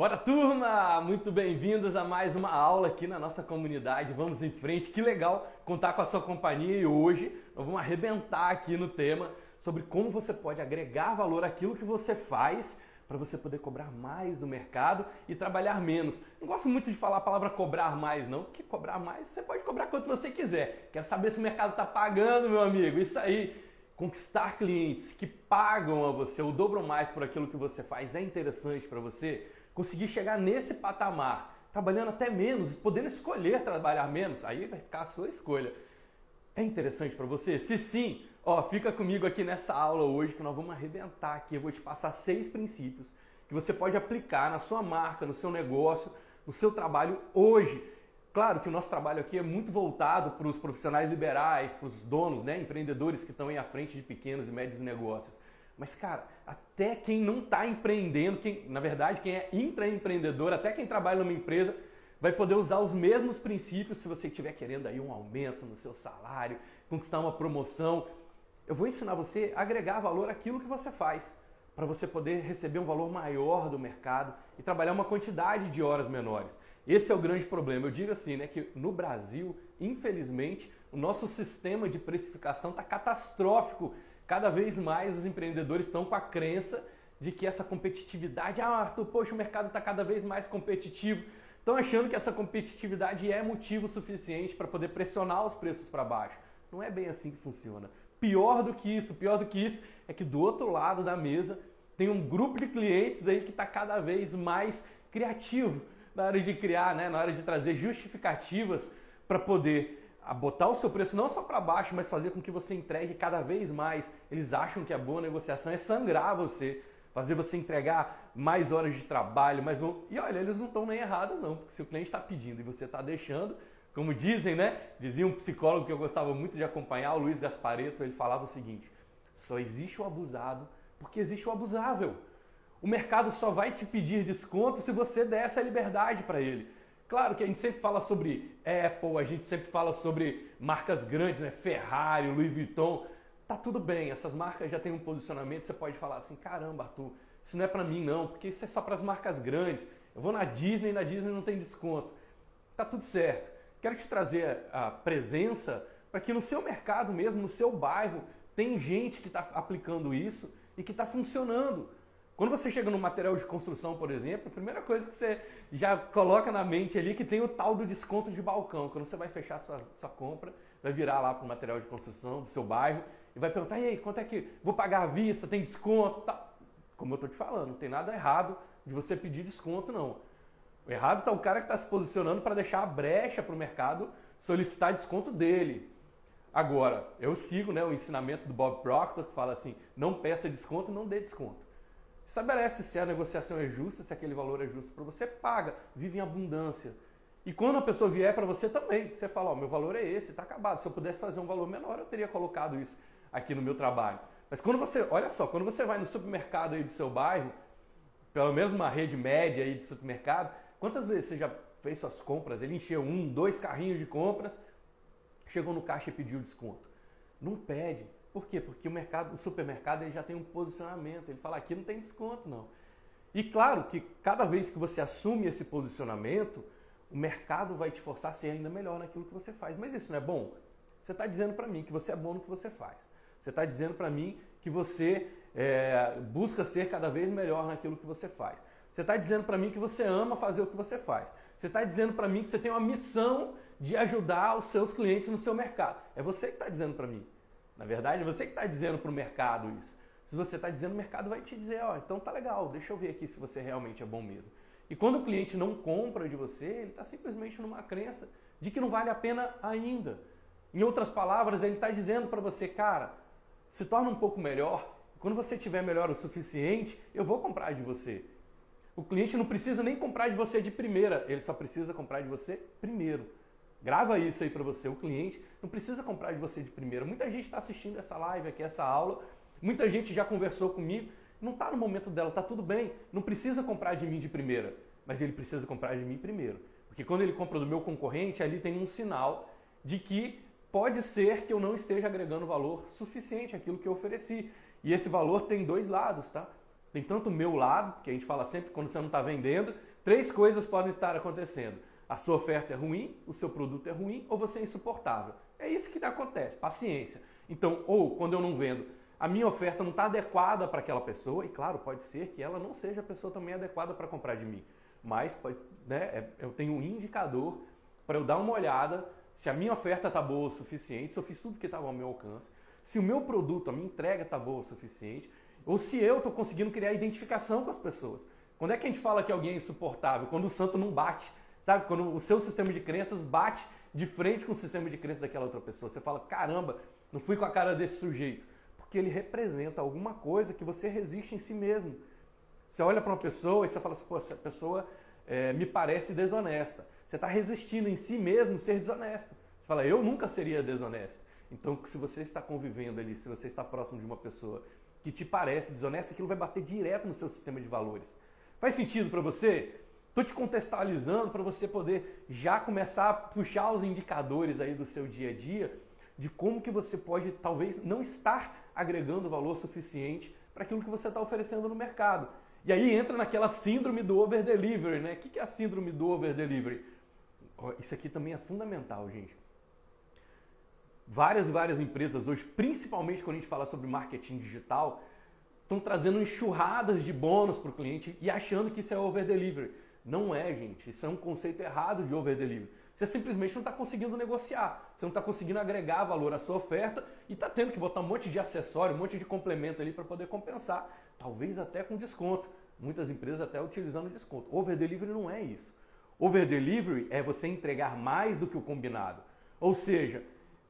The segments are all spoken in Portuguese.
Bora turma! Muito bem-vindos a mais uma aula aqui na nossa comunidade. Vamos em frente. Que legal contar com a sua companhia e hoje nós vamos arrebentar aqui no tema sobre como você pode agregar valor àquilo que você faz para você poder cobrar mais do mercado e trabalhar menos. Não gosto muito de falar a palavra cobrar mais, não, porque cobrar mais você pode cobrar quanto você quiser. Quero saber se o mercado está pagando, meu amigo. Isso aí. Conquistar clientes que pagam a você ou dobram mais por aquilo que você faz é interessante para você? Conseguir chegar nesse patamar, trabalhando até menos, podendo escolher trabalhar menos, aí vai ficar a sua escolha. É interessante para você? Se sim, ó, fica comigo aqui nessa aula hoje que nós vamos arrebentar aqui. Eu vou te passar seis princípios que você pode aplicar na sua marca, no seu negócio, no seu trabalho hoje. Claro que o nosso trabalho aqui é muito voltado para os profissionais liberais, para os donos, né, empreendedores que estão aí à frente de pequenos e médios negócios. Mas, cara, até quem não está empreendendo, quem, na verdade, quem é intraempreendedor, até quem trabalha numa empresa, vai poder usar os mesmos princípios se você estiver querendo aí um aumento no seu salário, conquistar uma promoção. Eu vou ensinar você a agregar valor àquilo que você faz, para você poder receber um valor maior do mercado e trabalhar uma quantidade de horas menores. Esse é o grande problema. Eu digo assim, né, que no Brasil, infelizmente, o nosso sistema de precificação está catastrófico. Cada vez mais os empreendedores estão com a crença de que essa competitividade, ah, Arthur, poxa, o mercado está cada vez mais competitivo. Estão achando que essa competitividade é motivo suficiente para poder pressionar os preços para baixo. Não é bem assim que funciona. Pior do que isso, pior do que isso é que do outro lado da mesa tem um grupo de clientes aí que está cada vez mais criativo na hora de criar, né, na hora de trazer justificativas para poder botar o seu preço não só para baixo, mas fazer com que você entregue cada vez mais. Eles acham que a boa negociação é sangrar você, fazer você entregar mais horas de trabalho, mais e olha, eles não estão nem errados não, porque se o cliente está pedindo e você está deixando, como dizem, né? Dizia um psicólogo que eu gostava muito de acompanhar, o Luiz Gaspareto, ele falava o seguinte: só existe o abusado porque existe o abusável. O mercado só vai te pedir desconto se você der essa liberdade para ele. Claro que a gente sempre fala sobre Apple, a gente sempre fala sobre marcas grandes, né? Ferrari, Louis Vuitton. Tá tudo bem, essas marcas já têm um posicionamento, você pode falar assim: caramba, Arthur, isso não é para mim não, porque isso é só para as marcas grandes. Eu vou na Disney, na Disney não tem desconto. Tá tudo certo. Quero te trazer a presença para que no seu mercado mesmo, no seu bairro, tem gente que está aplicando isso e que está funcionando. Quando você chega no material de construção, por exemplo, a primeira coisa que você já coloca na mente ali é que tem o tal do desconto de balcão. Quando você vai fechar sua, sua compra, vai virar lá para o material de construção do seu bairro e vai perguntar, e aí, quanto é que vou pagar à vista, tem desconto? Tá. Como eu estou te falando, não tem nada errado de você pedir desconto, não. O errado está o cara que está se posicionando para deixar a brecha para o mercado solicitar desconto dele. Agora, eu sigo né, o ensinamento do Bob Proctor que fala assim: não peça desconto, não dê desconto. Estabelece se a negociação é justa, se aquele valor é justo para você, paga, vive em abundância. E quando a pessoa vier para você também, você fala, ó, meu valor é esse, está acabado. Se eu pudesse fazer um valor menor, eu teria colocado isso aqui no meu trabalho. Mas quando você, olha só, quando você vai no supermercado aí do seu bairro, pelo menos uma rede média aí de supermercado, quantas vezes você já fez suas compras, ele encheu um, dois carrinhos de compras, chegou no caixa e pediu desconto? Não pede. Por quê? Porque o mercado, o supermercado ele já tem um posicionamento. Ele fala aqui não tem desconto não. E claro que cada vez que você assume esse posicionamento, o mercado vai te forçar a ser ainda melhor naquilo que você faz. Mas isso não é bom? Você está dizendo para mim que você é bom no que você faz. Você está dizendo para mim que você é, busca ser cada vez melhor naquilo que você faz. Você está dizendo para mim que você ama fazer o que você faz. Você está dizendo para mim que você tem uma missão de ajudar os seus clientes no seu mercado. É você que está dizendo para mim. Na verdade, você que está dizendo para o mercado isso. Se você está dizendo, o mercado vai te dizer, ó, então tá legal, deixa eu ver aqui se você realmente é bom mesmo. E quando o cliente não compra de você, ele está simplesmente numa crença de que não vale a pena ainda. Em outras palavras, ele está dizendo para você, cara, se torna um pouco melhor. Quando você tiver melhor o suficiente, eu vou comprar de você. O cliente não precisa nem comprar de você de primeira, ele só precisa comprar de você primeiro. Grava isso aí para você. O cliente não precisa comprar de você de primeira. Muita gente está assistindo essa live aqui, essa aula. Muita gente já conversou comigo. Não está no momento dela, está tudo bem. Não precisa comprar de mim de primeira. Mas ele precisa comprar de mim primeiro. Porque quando ele compra do meu concorrente, ali tem um sinal de que pode ser que eu não esteja agregando valor suficiente àquilo que eu ofereci. E esse valor tem dois lados, tá? Tem tanto o meu lado, que a gente fala sempre quando você não está vendendo, três coisas podem estar acontecendo. A sua oferta é ruim, o seu produto é ruim ou você é insuportável. É isso que acontece, paciência. Então, ou quando eu não vendo, a minha oferta não está adequada para aquela pessoa, e claro, pode ser que ela não seja a pessoa também adequada para comprar de mim. Mas pode, né, é, eu tenho um indicador para eu dar uma olhada se a minha oferta está boa o suficiente, se eu fiz tudo que estava ao meu alcance, se o meu produto, a minha entrega está boa o suficiente, ou se eu estou conseguindo criar identificação com as pessoas. Quando é que a gente fala que alguém é insuportável? Quando o santo não bate, sabe? Quando o seu sistema de crenças bate de frente com o sistema de crenças daquela outra pessoa. Você fala, caramba, não fui com a cara desse sujeito. Porque ele representa alguma coisa que você resiste em si mesmo. Você olha para uma pessoa e você fala assim, pô, essa pessoa é, me parece desonesta. Você está resistindo em si mesmo ser desonesto. Você fala, eu nunca seria desonesto. Então, se você está convivendo ali, se você está próximo de uma pessoa que te parece desonesta, aquilo vai bater direto no seu sistema de valores. Faz sentido para você? Estou te contextualizando para você poder já começar a puxar os indicadores aí do seu dia a dia de como que você pode talvez não estar agregando valor suficiente para aquilo que você está oferecendo no mercado. E aí entra naquela síndrome do over delivery, né? O que é a síndrome do over delivery? Isso aqui também é fundamental, gente. Várias e várias empresas hoje, principalmente quando a gente fala sobre marketing digital, estão trazendo enxurradas de bônus para o cliente e achando que isso é over delivery. Não é, gente. Isso é um conceito errado de over delivery. Você simplesmente não está conseguindo negociar, você não está conseguindo agregar valor à sua oferta e está tendo que botar um monte de acessório, um monte de complemento ali para poder compensar, talvez até com desconto. Muitas empresas até utilizando desconto. Over delivery não é isso. Over delivery é você entregar mais do que o combinado. Ou seja,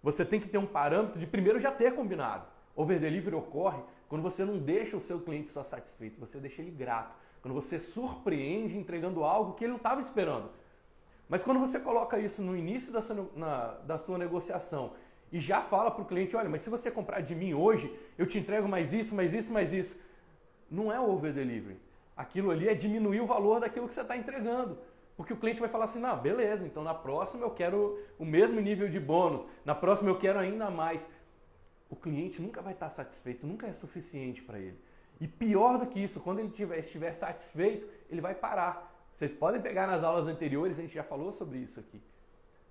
você tem que ter um parâmetro de primeiro já ter combinado. Over delivery ocorre quando você não deixa o seu cliente só satisfeito, você deixa ele grato. Quando você surpreende entregando algo que ele não estava esperando. Mas quando você coloca isso no início da sua, na, da sua negociação e já fala para o cliente, olha, mas se você comprar de mim hoje, eu te entrego mais isso, mais isso, mais isso. Não é over delivery. Aquilo ali é diminuir o valor daquilo que você está entregando. Porque o cliente vai falar assim, não, beleza, então na próxima eu quero o mesmo nível de bônus, na próxima eu quero ainda mais. O cliente nunca vai estar satisfeito, nunca é suficiente para ele. E pior do que isso, quando ele tiver, estiver satisfeito, ele vai parar. Vocês podem pegar nas aulas anteriores, a gente já falou sobre isso aqui.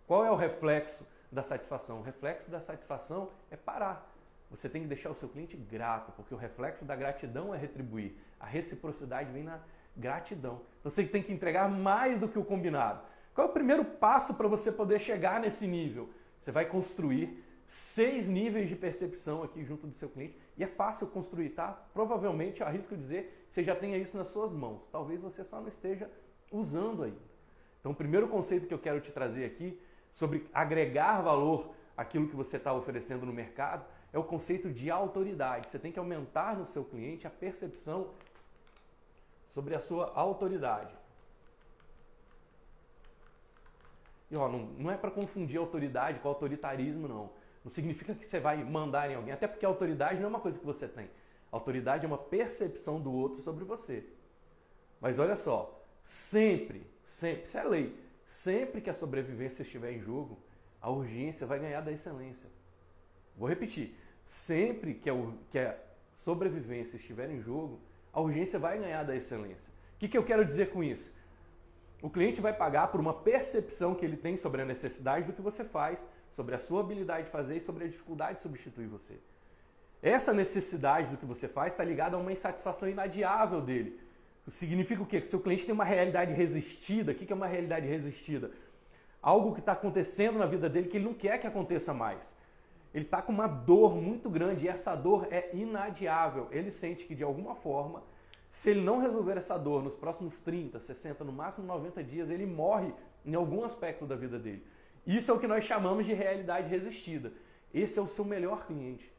Qual é o reflexo da satisfação? O reflexo da satisfação é parar. Você tem que deixar o seu cliente grato, porque o reflexo da gratidão é retribuir. A reciprocidade vem na gratidão. Então você tem que entregar mais do que o combinado. Qual é o primeiro passo para você poder chegar nesse nível? Você vai construir seis níveis de percepção aqui junto do seu cliente e é fácil construir, tá? Provavelmente, arrisco dizer, você já tenha isso nas suas mãos. Talvez você só não esteja usando ainda. Então, o primeiro conceito que eu quero te trazer aqui sobre agregar valor àquilo que você está oferecendo no mercado é o conceito de autoridade. Você tem que aumentar no seu cliente a percepção sobre a sua autoridade. E ó, não, não é para confundir autoridade com autoritarismo, não. Não significa que você vai mandar em alguém, até porque a autoridade não é uma coisa que você tem. A autoridade é uma percepção do outro sobre você. Mas olha só, Sempre, sempre, isso é lei. Sempre que a sobrevivência estiver em jogo, a urgência vai ganhar da excelência. Vou repetir. Sempre que a, que a sobrevivência estiver em jogo, a urgência vai ganhar da excelência. O que, que eu quero dizer com isso? O cliente vai pagar por uma percepção que ele tem sobre a necessidade do que você faz, sobre a sua habilidade de fazer e sobre a dificuldade de substituir você. Essa necessidade do que você faz está ligada a uma insatisfação inadiável dele Significa o quê? Que seu cliente tem uma realidade resistida. O que é uma realidade resistida? Algo que está acontecendo na vida dele que ele não quer que aconteça mais. Ele está com uma dor muito grande e essa dor é inadiável. Ele sente que de alguma forma, se ele não resolver essa dor nos próximos 30, 60, no máximo 90 dias, ele morre em algum aspecto da vida dele. Isso é o que nós chamamos de realidade resistida. Esse é o seu melhor cliente.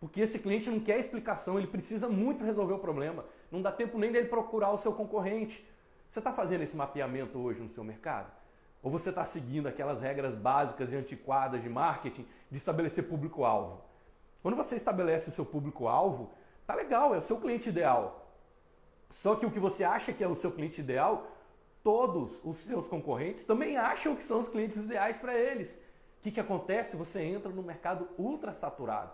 Porque esse cliente não quer explicação, ele precisa muito resolver o problema. Não dá tempo nem dele procurar o seu concorrente. Você está fazendo esse mapeamento hoje no seu mercado? Ou você está seguindo aquelas regras básicas e antiquadas de marketing de estabelecer público-alvo? Quando você estabelece o seu público-alvo, tá legal, é o seu cliente ideal. Só que o que você acha que é o seu cliente ideal, todos os seus concorrentes também acham que são os clientes ideais para eles. O que, que acontece? Você entra no mercado ultra saturado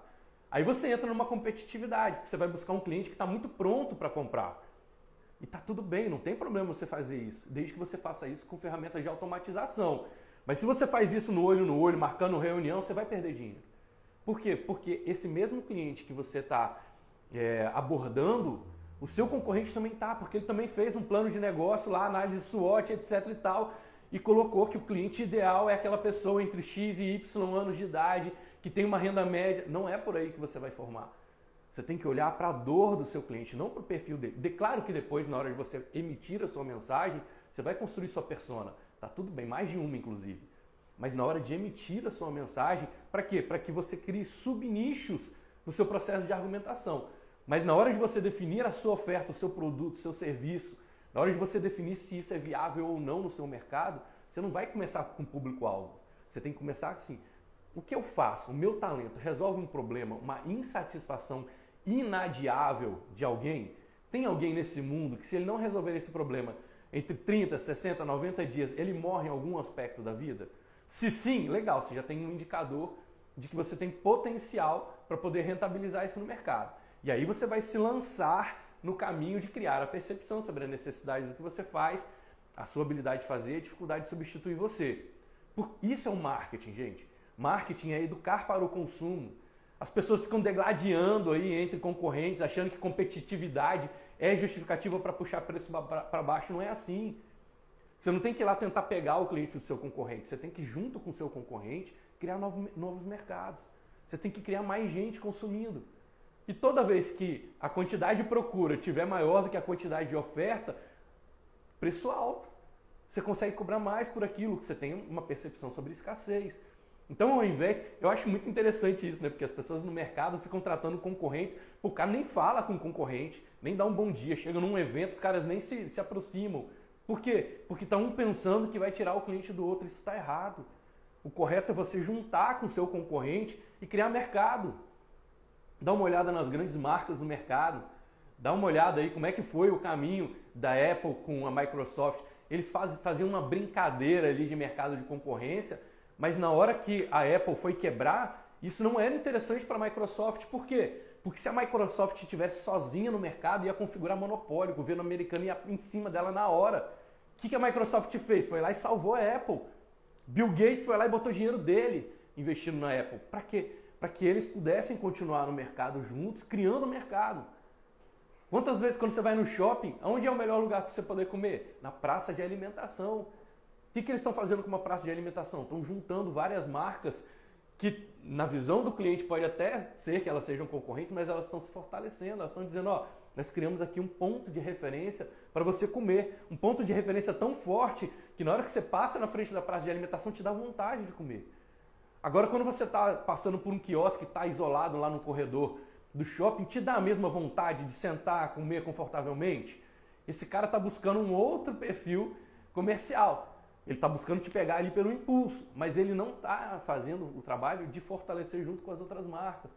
Aí você entra numa competitividade, porque você vai buscar um cliente que está muito pronto para comprar. E tá tudo bem, não tem problema você fazer isso, desde que você faça isso com ferramentas de automatização. Mas se você faz isso no olho no olho, marcando reunião, você vai perder dinheiro. Por quê? Porque esse mesmo cliente que você está é, abordando, o seu concorrente também está, porque ele também fez um plano de negócio lá, análise SWOT, etc e tal, e colocou que o cliente ideal é aquela pessoa entre X e Y anos de idade, que tem uma renda média. Não é por aí que você vai formar. Você tem que olhar para a dor do seu cliente, não para o perfil dele. De, claro que depois, na hora de você emitir a sua mensagem, você vai construir sua persona. Tá tudo bem, mais de uma inclusive. Mas na hora de emitir a sua mensagem, para quê? Para que você crie subnichos no seu processo de argumentação. Mas na hora de você definir a sua oferta, o seu produto, o seu serviço, na hora de você definir se isso é viável ou não no seu mercado, você não vai começar com público-alvo. Você tem que começar assim: o que eu faço? O meu talento resolve um problema, uma insatisfação inadiável de alguém? Tem alguém nesse mundo que, se ele não resolver esse problema entre 30, 60, 90 dias, ele morre em algum aspecto da vida? Se sim, legal, você já tem um indicador de que você tem potencial para poder rentabilizar isso no mercado. E aí você vai se lançar no caminho de criar a percepção sobre a necessidade do que você faz, a sua habilidade de fazer, a dificuldade de substituir você. Isso é um marketing, gente. Marketing é educar para o consumo. As pessoas ficam degladiando aí entre concorrentes, achando que competitividade é justificativa para puxar preço para baixo. Não é assim. Você não tem que ir lá tentar pegar o cliente do seu concorrente. Você tem que, junto com o seu concorrente, criar novos mercados. Você tem que criar mais gente consumindo. E toda vez que a quantidade de procura tiver maior do que a quantidade de oferta, preço alto. Você consegue cobrar mais por aquilo que você tem uma percepção sobre escassez. Então, ao invés, eu acho muito interessante isso, né? Porque as pessoas no mercado ficam tratando concorrentes, o cara nem fala com o concorrente, nem dá um bom dia, chega num evento, os caras nem se, se aproximam. Por quê? Porque está um pensando que vai tirar o cliente do outro, isso está errado. O correto é você juntar com o seu concorrente e criar mercado. Dá uma olhada nas grandes marcas do mercado, dá uma olhada aí como é que foi o caminho da Apple com a Microsoft. Eles faz, faziam uma brincadeira ali de mercado de concorrência, mas na hora que a Apple foi quebrar, isso não era interessante para a Microsoft. Por quê? Porque se a Microsoft estivesse sozinha no mercado, ia configurar monopólio, o governo americano ia em cima dela na hora. O que a Microsoft fez? Foi lá e salvou a Apple. Bill Gates foi lá e botou dinheiro dele investindo na Apple. Para quê? Para que eles pudessem continuar no mercado juntos, criando o mercado. Quantas vezes quando você vai no shopping, onde é o melhor lugar para você poder comer? Na praça de alimentação. O que, que eles estão fazendo com uma praça de alimentação? Estão juntando várias marcas que, na visão do cliente, pode até ser que elas sejam concorrentes, mas elas estão se fortalecendo. Elas estão dizendo: ó, nós criamos aqui um ponto de referência para você comer. Um ponto de referência tão forte que, na hora que você passa na frente da praça de alimentação, te dá vontade de comer. Agora, quando você está passando por um quiosque que está isolado lá no corredor do shopping, te dá a mesma vontade de sentar, comer confortavelmente? Esse cara está buscando um outro perfil comercial. Ele está buscando te pegar ali pelo impulso, mas ele não está fazendo o trabalho de fortalecer junto com as outras marcas.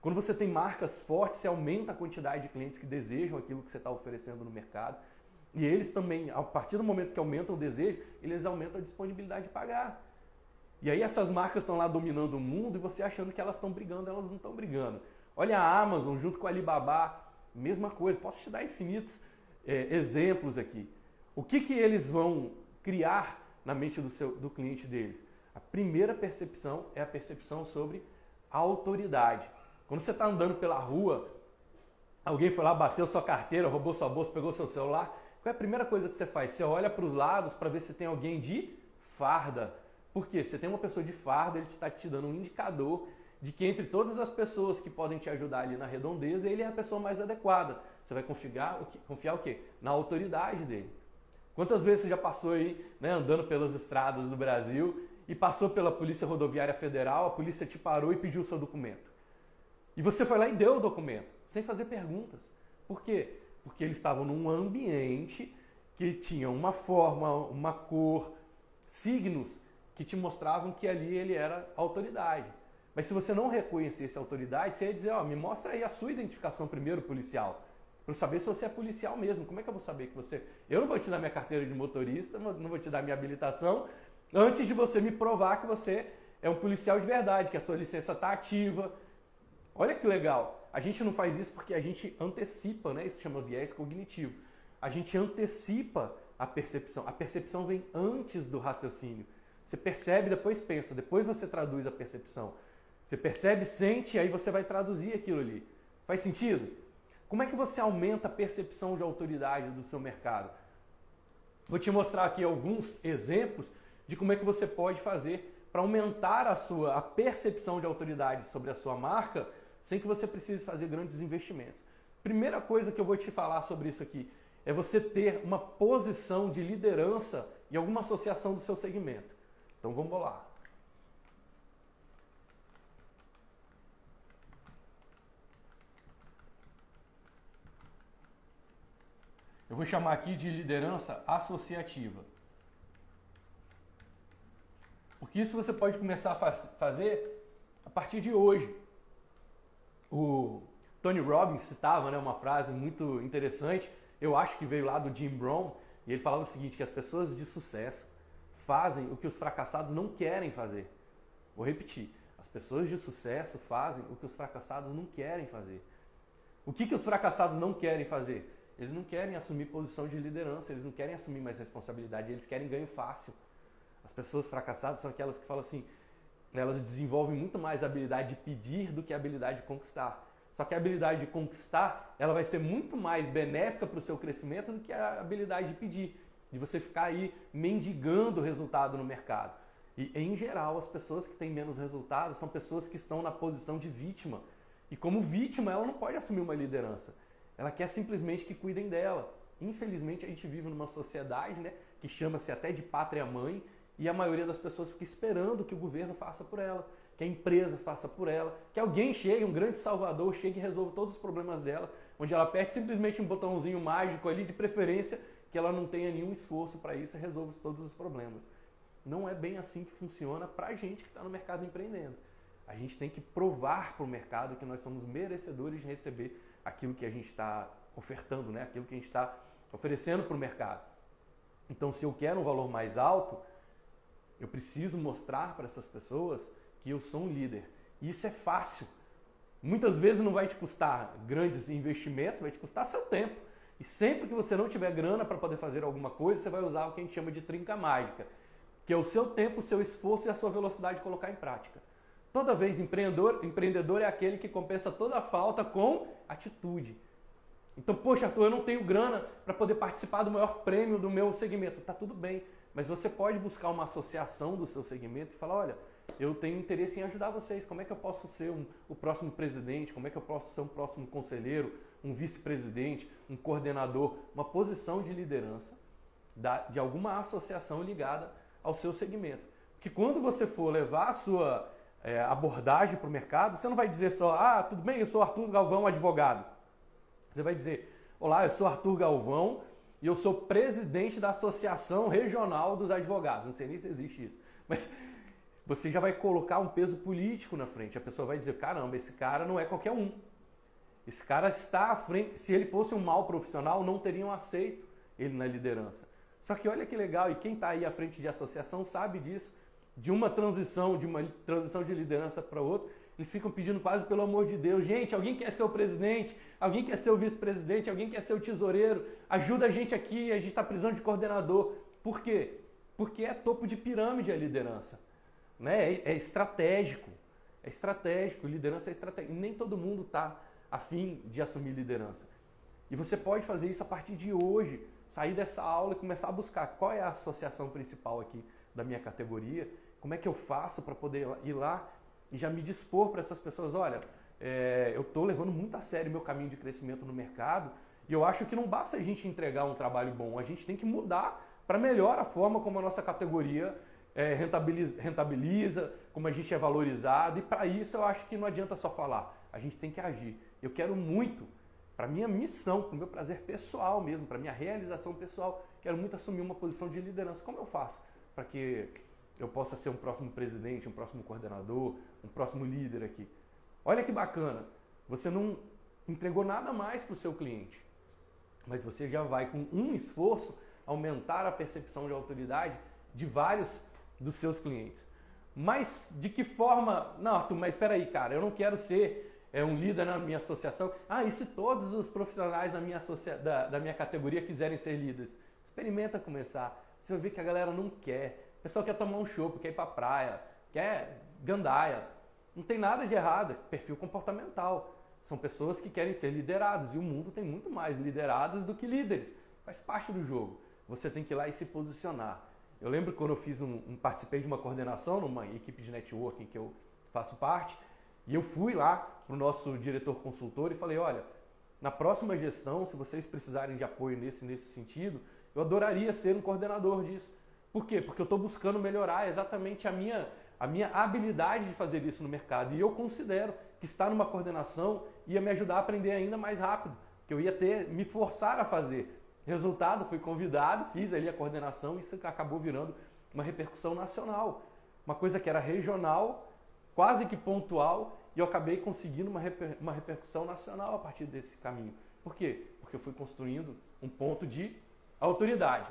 Quando você tem marcas fortes, você aumenta a quantidade de clientes que desejam aquilo que você está oferecendo no mercado. E eles também, a partir do momento que aumentam o desejo, eles aumentam a disponibilidade de pagar. E aí essas marcas estão lá dominando o mundo e você achando que elas estão brigando, elas não estão brigando. Olha a Amazon junto com a Alibaba, mesma coisa. Posso te dar infinitos é, exemplos aqui. O que, que eles vão criar na mente do, seu, do cliente deles? A primeira percepção é a percepção sobre a autoridade. Quando você está andando pela rua, alguém foi lá, bateu sua carteira, roubou sua bolsa, pegou seu celular, qual é a primeira coisa que você faz? Você olha para os lados para ver se tem alguém de farda. Por quê? Você tem uma pessoa de farda, ele está te dando um indicador de que entre todas as pessoas que podem te ajudar ali na redondeza, ele é a pessoa mais adequada. Você vai confiar, confiar o quê? Na autoridade dele. Quantas vezes você já passou aí, né, andando pelas estradas do Brasil e passou pela Polícia Rodoviária Federal, a polícia te parou e pediu o seu documento. E você foi lá e deu o documento, sem fazer perguntas. Por quê? Porque eles estavam num ambiente que tinha uma forma, uma cor, signos que te mostravam que ali ele era autoridade. Mas se você não reconhecesse a autoridade, você ia dizer, ó, me mostra aí a sua identificação primeiro, policial para saber se você é policial mesmo. Como é que eu vou saber que você. Eu não vou te dar minha carteira de motorista, não vou te dar minha habilitação, antes de você me provar que você é um policial de verdade, que a sua licença está ativa, Olha que legal. A gente não faz isso porque a gente antecipa, né? Isso chama viés cognitivo. A gente antecipa a percepção. A percepção vem antes do raciocínio. Você percebe, depois pensa, depois você traduz a percepção. Você percebe, sente, aí você vai traduzir aquilo ali. Faz sentido? Como é que você aumenta a percepção de autoridade do seu mercado? Vou te mostrar aqui alguns exemplos de como é que você pode fazer para aumentar a sua a percepção de autoridade sobre a sua marca sem que você precise fazer grandes investimentos. Primeira coisa que eu vou te falar sobre isso aqui é você ter uma posição de liderança em alguma associação do seu segmento. Então vamos lá. Eu vou chamar aqui de liderança associativa. Porque isso você pode começar a fazer a partir de hoje. O Tony Robbins citava né, uma frase muito interessante, eu acho que veio lá do Jim Brown, e ele falava o seguinte, que as pessoas de sucesso fazem o que os fracassados não querem fazer. Vou repetir, as pessoas de sucesso fazem o que os fracassados não querem fazer. O que, que os fracassados não querem fazer? Eles não querem assumir posição de liderança, eles não querem assumir mais responsabilidade, eles querem ganho fácil. As pessoas fracassadas são aquelas que falam assim, elas desenvolvem muito mais a habilidade de pedir do que a habilidade de conquistar. Só que a habilidade de conquistar, ela vai ser muito mais benéfica para o seu crescimento do que a habilidade de pedir, de você ficar aí mendigando resultado no mercado. E em geral, as pessoas que têm menos resultados são pessoas que estão na posição de vítima. E como vítima, ela não pode assumir uma liderança. Ela quer simplesmente que cuidem dela. Infelizmente, a gente vive numa sociedade né, que chama-se até de pátria mãe e a maioria das pessoas fica esperando que o governo faça por ela, que a empresa faça por ela, que alguém chegue, um grande salvador, chegue e resolva todos os problemas dela, onde ela aperte simplesmente um botãozinho mágico ali, de preferência que ela não tenha nenhum esforço para isso e resolva todos os problemas. Não é bem assim que funciona para a gente que está no mercado empreendendo. A gente tem que provar para o mercado que nós somos merecedores de receber aquilo que a gente está ofertando, né? aquilo que a gente está oferecendo para o mercado. Então, se eu quero um valor mais alto, eu preciso mostrar para essas pessoas que eu sou um líder. E isso é fácil. Muitas vezes não vai te custar grandes investimentos, vai te custar seu tempo. E sempre que você não tiver grana para poder fazer alguma coisa, você vai usar o que a gente chama de trinca mágica, que é o seu tempo, o seu esforço e a sua velocidade de colocar em prática. Toda vez empreendedor, empreendedor é aquele que compensa toda a falta com atitude. Então, poxa, Arthur, eu não tenho grana para poder participar do maior prêmio do meu segmento. Tá tudo bem, mas você pode buscar uma associação do seu segmento e falar, olha, eu tenho interesse em ajudar vocês. Como é que eu posso ser um, o próximo presidente? Como é que eu posso ser um próximo conselheiro, um vice-presidente, um coordenador, uma posição de liderança de alguma associação ligada ao seu segmento? Porque quando você for levar a sua é, abordagem para o mercado, você não vai dizer só, ah, tudo bem, eu sou Arthur Galvão, advogado. Você vai dizer, olá, eu sou Arthur Galvão e eu sou presidente da Associação Regional dos Advogados. Não sei nem se existe isso, mas você já vai colocar um peso político na frente. A pessoa vai dizer, caramba, esse cara não é qualquer um. Esse cara está à frente. Se ele fosse um mau profissional, não teriam aceito ele na liderança. Só que olha que legal, e quem está aí à frente de associação sabe disso de uma transição, de uma transição de liderança para outra, eles ficam pedindo quase pelo amor de Deus, gente, alguém quer ser o presidente, alguém quer ser o vice-presidente, alguém quer ser o tesoureiro, ajuda a gente aqui, a gente está precisando de coordenador. Por quê? Porque é topo de pirâmide a liderança. Né? É, é estratégico. É estratégico, liderança é estratégico. Nem todo mundo está afim de assumir liderança. E você pode fazer isso a partir de hoje, sair dessa aula e começar a buscar qual é a associação principal aqui da minha categoria como é que eu faço para poder ir lá e já me dispor para essas pessoas? Olha, é, eu estou levando muito a sério meu caminho de crescimento no mercado e eu acho que não basta a gente entregar um trabalho bom, a gente tem que mudar para melhor a forma como a nossa categoria é, rentabiliza, rentabiliza, como a gente é valorizado e para isso eu acho que não adianta só falar, a gente tem que agir. Eu quero muito, para minha missão, para o meu prazer pessoal mesmo, para minha realização pessoal, quero muito assumir uma posição de liderança. Como eu faço para que eu possa ser um próximo presidente, um próximo coordenador, um próximo líder aqui. Olha que bacana, você não entregou nada mais para o seu cliente, mas você já vai com um esforço aumentar a percepção de autoridade de vários dos seus clientes. Mas de que forma? Não, mas espera aí, cara, eu não quero ser é um líder na minha associação. Ah, e se todos os profissionais da minha, associa... da, da minha categoria quiserem ser líderes? Experimenta começar. Você vai ver que a galera não quer. O pessoal quer tomar um chopp, quer ir pra praia, quer gandaia. Não tem nada de errado, é perfil comportamental. São pessoas que querem ser liderados e o mundo tem muito mais liderados do que líderes. Faz parte do jogo. Você tem que ir lá e se posicionar. Eu lembro quando eu fiz um, um participei de uma coordenação numa equipe de networking que eu faço parte, e eu fui lá para o nosso diretor consultor e falei, olha, na próxima gestão, se vocês precisarem de apoio nesse, nesse sentido, eu adoraria ser um coordenador disso. Por quê? Porque eu estou buscando melhorar exatamente a minha, a minha habilidade de fazer isso no mercado. E eu considero que estar numa coordenação ia me ajudar a aprender ainda mais rápido, que eu ia ter, me forçar a fazer. Resultado, fui convidado, fiz ali a coordenação e isso acabou virando uma repercussão nacional. Uma coisa que era regional, quase que pontual, e eu acabei conseguindo uma, reper, uma repercussão nacional a partir desse caminho. Por quê? Porque eu fui construindo um ponto de autoridade.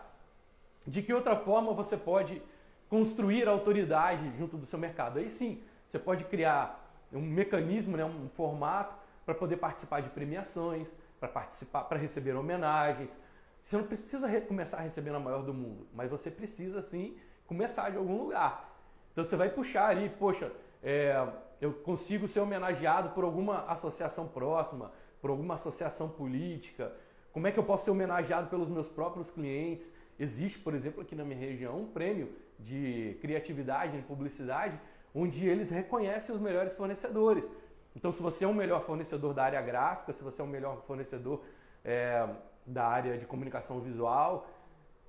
De que outra forma você pode construir autoridade junto do seu mercado? Aí sim, você pode criar um mecanismo, né, um formato para poder participar de premiações, para participar, para receber homenagens. Você não precisa começar a receber na maior do mundo, mas você precisa sim começar de algum lugar. Então você vai puxar ali, poxa, é, eu consigo ser homenageado por alguma associação próxima, por alguma associação política. Como é que eu posso ser homenageado pelos meus próprios clientes? Existe, por exemplo, aqui na minha região, um prêmio de criatividade em publicidade, onde eles reconhecem os melhores fornecedores. Então, se você é o melhor fornecedor da área gráfica, se você é o melhor fornecedor é, da área de comunicação visual,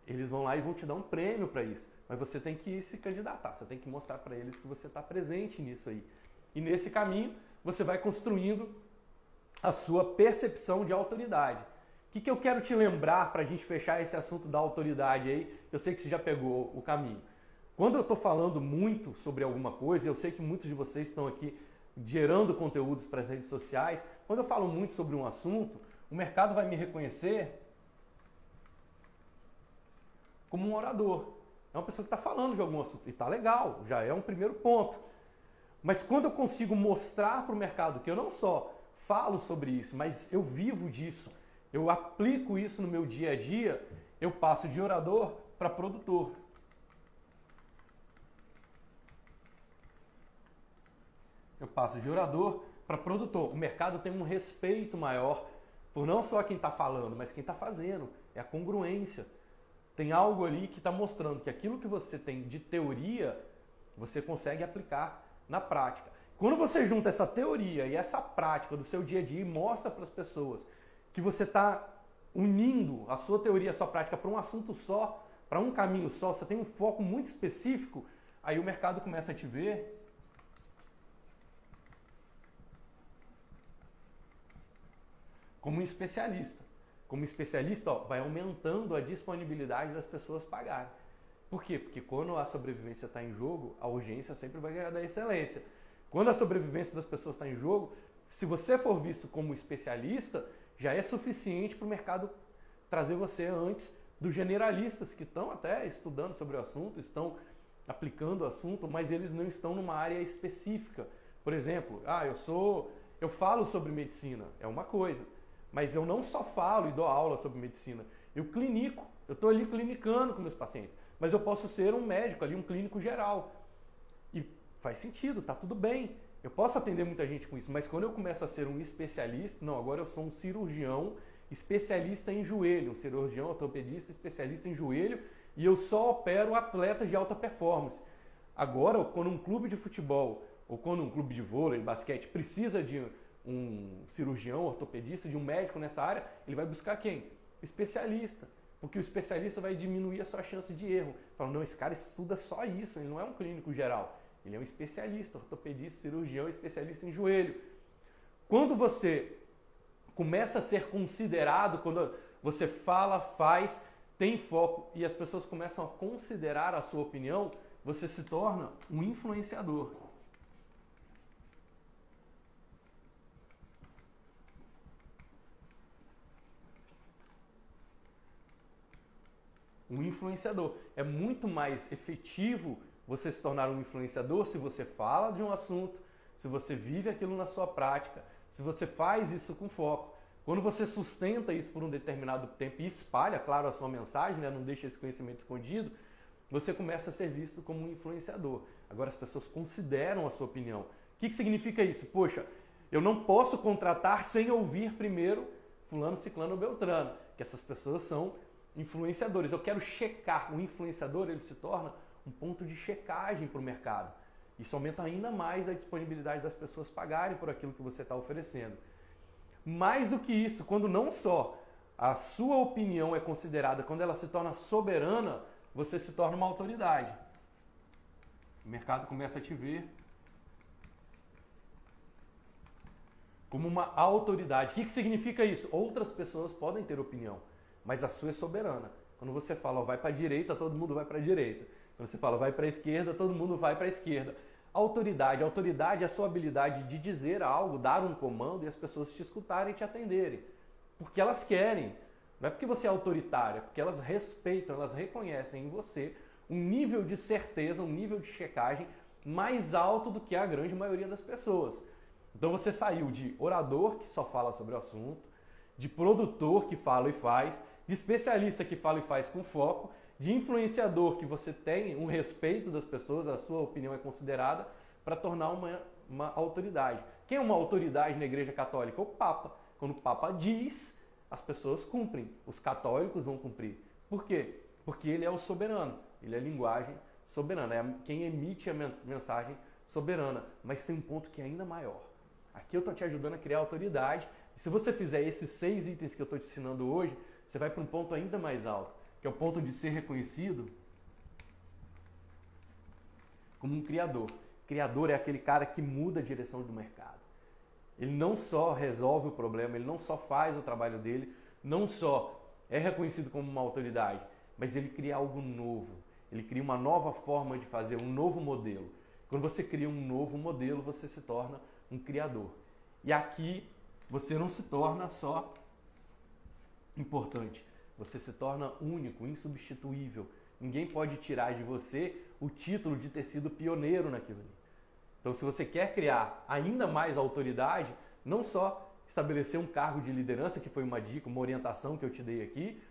eles vão lá e vão te dar um prêmio para isso. Mas você tem que se candidatar, você tem que mostrar para eles que você está presente nisso aí. E nesse caminho, você vai construindo a sua percepção de autoridade. O que, que eu quero te lembrar para a gente fechar esse assunto da autoridade aí? Eu sei que você já pegou o caminho. Quando eu estou falando muito sobre alguma coisa, eu sei que muitos de vocês estão aqui gerando conteúdos para as redes sociais. Quando eu falo muito sobre um assunto, o mercado vai me reconhecer como um orador. É uma pessoa que está falando de algum assunto. E está legal, já é um primeiro ponto. Mas quando eu consigo mostrar para o mercado que eu não só falo sobre isso, mas eu vivo disso, eu aplico isso no meu dia a dia, eu passo de orador para produtor. Eu passo de orador para produtor. O mercado tem um respeito maior por não só quem está falando, mas quem está fazendo. É a congruência. Tem algo ali que está mostrando que aquilo que você tem de teoria, você consegue aplicar na prática. Quando você junta essa teoria e essa prática do seu dia a dia e mostra para as pessoas que você está unindo a sua teoria, a sua prática para um assunto só, para um caminho só, você tem um foco muito específico, aí o mercado começa a te ver como um especialista. Como especialista, ó, vai aumentando a disponibilidade das pessoas pagarem. Por quê? Porque quando a sobrevivência está em jogo, a urgência sempre vai ganhar da excelência. Quando a sobrevivência das pessoas está em jogo, se você for visto como especialista, já é suficiente para o mercado trazer você antes dos generalistas que estão até estudando sobre o assunto, estão aplicando o assunto, mas eles não estão numa área específica. Por exemplo, ah, eu sou, eu falo sobre medicina, é uma coisa. Mas eu não só falo e dou aula sobre medicina, eu clinico, eu estou ali clinicando com meus pacientes. Mas eu posso ser um médico ali, um clínico geral. E faz sentido, tá tudo bem. Eu posso atender muita gente com isso, mas quando eu começo a ser um especialista, não, agora eu sou um cirurgião especialista em joelho, um cirurgião ortopedista especialista em joelho e eu só opero atletas de alta performance. Agora, quando um clube de futebol ou quando um clube de vôlei, basquete precisa de um cirurgião, ortopedista, de um médico nessa área, ele vai buscar quem? Especialista. Porque o especialista vai diminuir a sua chance de erro. Falando, não, esse cara estuda só isso, ele não é um clínico geral. Ele é um especialista, ortopedista, cirurgião, especialista em joelho. Quando você começa a ser considerado, quando você fala, faz, tem foco e as pessoas começam a considerar a sua opinião, você se torna um influenciador. Um influenciador. É muito mais efetivo você se tornar um influenciador se você fala de um assunto, se você vive aquilo na sua prática, se você faz isso com foco. Quando você sustenta isso por um determinado tempo e espalha, claro, a sua mensagem, né? não deixa esse conhecimento escondido, você começa a ser visto como um influenciador. Agora as pessoas consideram a sua opinião. O que, que significa isso? Poxa, eu não posso contratar sem ouvir primeiro fulano, ciclano ou beltrano, que essas pessoas são influenciadores. Eu quero checar. O influenciador ele se torna um ponto de checagem para o mercado. Isso aumenta ainda mais a disponibilidade das pessoas pagarem por aquilo que você está oferecendo. Mais do que isso, quando não só a sua opinião é considerada, quando ela se torna soberana, você se torna uma autoridade. O mercado começa a te ver como uma autoridade. O que, que significa isso? Outras pessoas podem ter opinião, mas a sua é soberana. Quando você fala, ó, vai para a direita, todo mundo vai para a direita. Quando você fala, vai para a esquerda, todo mundo vai para a esquerda. Autoridade. Autoridade é a sua habilidade de dizer algo, dar um comando e as pessoas te escutarem e te atenderem. Porque elas querem. Não é porque você é autoritária, porque elas respeitam, elas reconhecem em você um nível de certeza, um nível de checagem mais alto do que a grande maioria das pessoas. Então você saiu de orador que só fala sobre o assunto, de produtor que fala e faz, de especialista que fala e faz com foco, de influenciador que você tem um respeito das pessoas, a sua opinião é considerada, para tornar uma, uma autoridade. Quem é uma autoridade na Igreja Católica? O Papa. Quando o Papa diz, as pessoas cumprem. Os católicos vão cumprir. Por quê? Porque ele é o soberano. Ele é a linguagem soberana. É quem emite a mensagem soberana. Mas tem um ponto que é ainda maior. Aqui eu estou te ajudando a criar autoridade. Se você fizer esses seis itens que eu estou te ensinando hoje, você vai para um ponto ainda mais alto, que é o ponto de ser reconhecido como um criador. Criador é aquele cara que muda a direção do mercado. Ele não só resolve o problema, ele não só faz o trabalho dele, não só é reconhecido como uma autoridade, mas ele cria algo novo. Ele cria uma nova forma de fazer, um novo modelo. Quando você cria um novo modelo, você se torna um criador. E aqui você não se torna só importante, você se torna único, insubstituível. Ninguém pode tirar de você o título de ter sido pioneiro naquilo ali. Então, se você quer criar ainda mais autoridade, não só estabelecer um cargo de liderança, que foi uma dica, uma orientação que eu te dei aqui,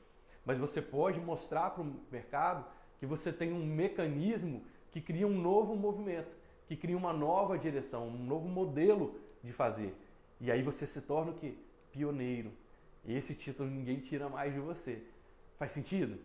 mas você pode mostrar para o mercado que você tem um mecanismo que cria um novo movimento que cria uma nova direção, um novo modelo de fazer. E aí você se torna o quê? Pioneiro. Esse título ninguém tira mais de você. Faz sentido?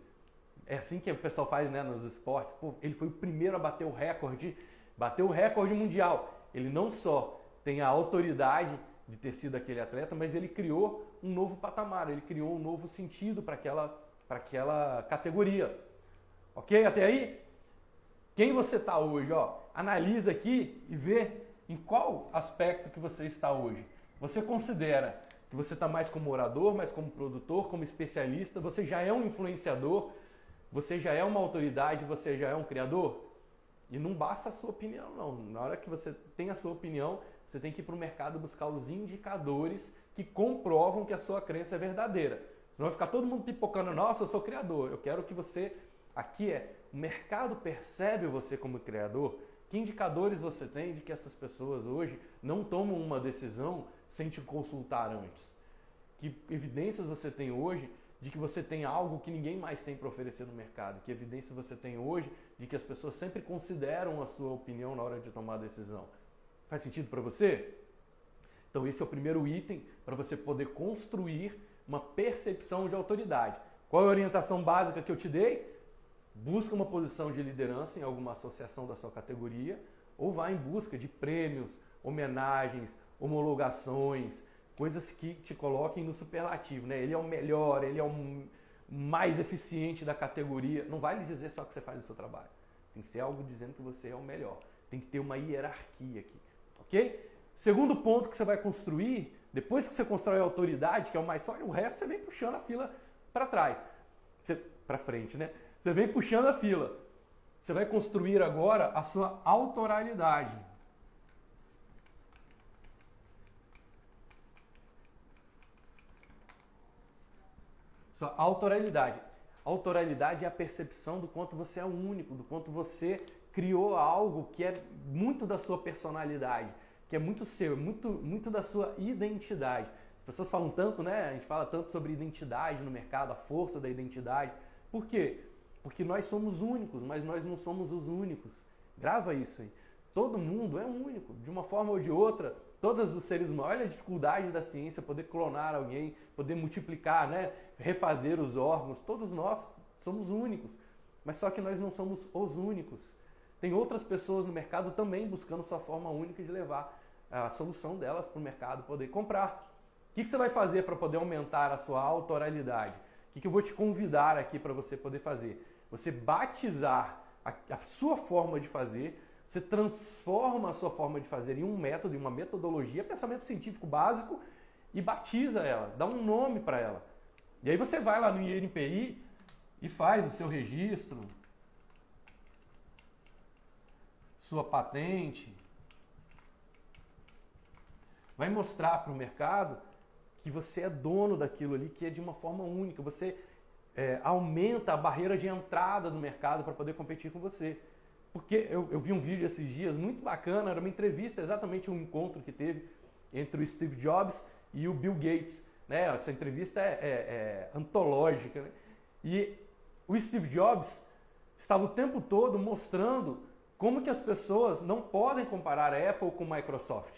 É assim que o pessoal faz né, nos esportes. Pô, ele foi o primeiro a bater o recorde, bateu o recorde mundial. Ele não só tem a autoridade de ter sido aquele atleta, mas ele criou um novo patamar, ele criou um novo sentido para aquela, aquela categoria. Ok? Até aí? Quem você está hoje? Ó, analisa aqui e vê em qual aspecto que você está hoje. Você considera que você está mais como orador, mais como produtor, como especialista, você já é um influenciador, você já é uma autoridade, você já é um criador? E não basta a sua opinião, não. Na hora que você tem a sua opinião, você tem que ir para o mercado buscar os indicadores que comprovam que a sua crença é verdadeira. Senão vai ficar todo mundo pipocando, nossa, eu sou criador. Eu quero que você. Aqui é o mercado percebe você como criador? Que indicadores você tem de que essas pessoas hoje não tomam uma decisão sem te consultar antes? Que evidências você tem hoje de que você tem algo que ninguém mais tem para oferecer no mercado? Que evidências você tem hoje de que as pessoas sempre consideram a sua opinião na hora de tomar a decisão? Faz sentido para você? Então, esse é o primeiro item para você poder construir uma percepção de autoridade. Qual é a orientação básica que eu te dei? busca uma posição de liderança em alguma associação da sua categoria ou vá em busca de prêmios, homenagens, homologações, coisas que te coloquem no superlativo, né? Ele é o melhor, ele é o mais eficiente da categoria. Não vai lhe dizer só que você faz o seu trabalho. Tem que ser algo dizendo que você é o melhor. Tem que ter uma hierarquia aqui, ok? Segundo ponto que você vai construir, depois que você constrói a autoridade, que é o mais forte, o resto você vem puxando a fila para trás, para frente, né? Você vem puxando a fila. Você vai construir agora a sua autoralidade. Sua autoralidade. Autoralidade é a percepção do quanto você é único, do quanto você criou algo que é muito da sua personalidade, que é muito seu, muito, muito da sua identidade. As pessoas falam tanto, né? A gente fala tanto sobre identidade no mercado, a força da identidade. Por quê? Porque nós somos únicos, mas nós não somos os únicos. Grava isso aí. Todo mundo é único, de uma forma ou de outra. Todos os seres humanos, olha a dificuldade da ciência, poder clonar alguém, poder multiplicar, né? refazer os órgãos. Todos nós somos únicos, mas só que nós não somos os únicos. Tem outras pessoas no mercado também buscando sua forma única de levar a solução delas para o mercado poder comprar. O que, que você vai fazer para poder aumentar a sua autoralidade? O que, que eu vou te convidar aqui para você poder fazer? Você batizar a, a sua forma de fazer, você transforma a sua forma de fazer em um método, em uma metodologia, pensamento científico básico e batiza ela, dá um nome para ela. E aí você vai lá no INPI e faz o seu registro, sua patente, vai mostrar para o mercado que você é dono daquilo ali, que é de uma forma única. Você é, aumenta a barreira de entrada do mercado para poder competir com você. Porque eu, eu, vi um vídeo esses dias muito bacana, era uma entrevista, exatamente um encontro que teve entre o Steve Jobs e o Bill Gates. Né? Essa entrevista é, é, é antológica. Né? E o Steve Jobs estava o tempo todo mostrando como que as pessoas não podem comparar a Apple com a Microsoft.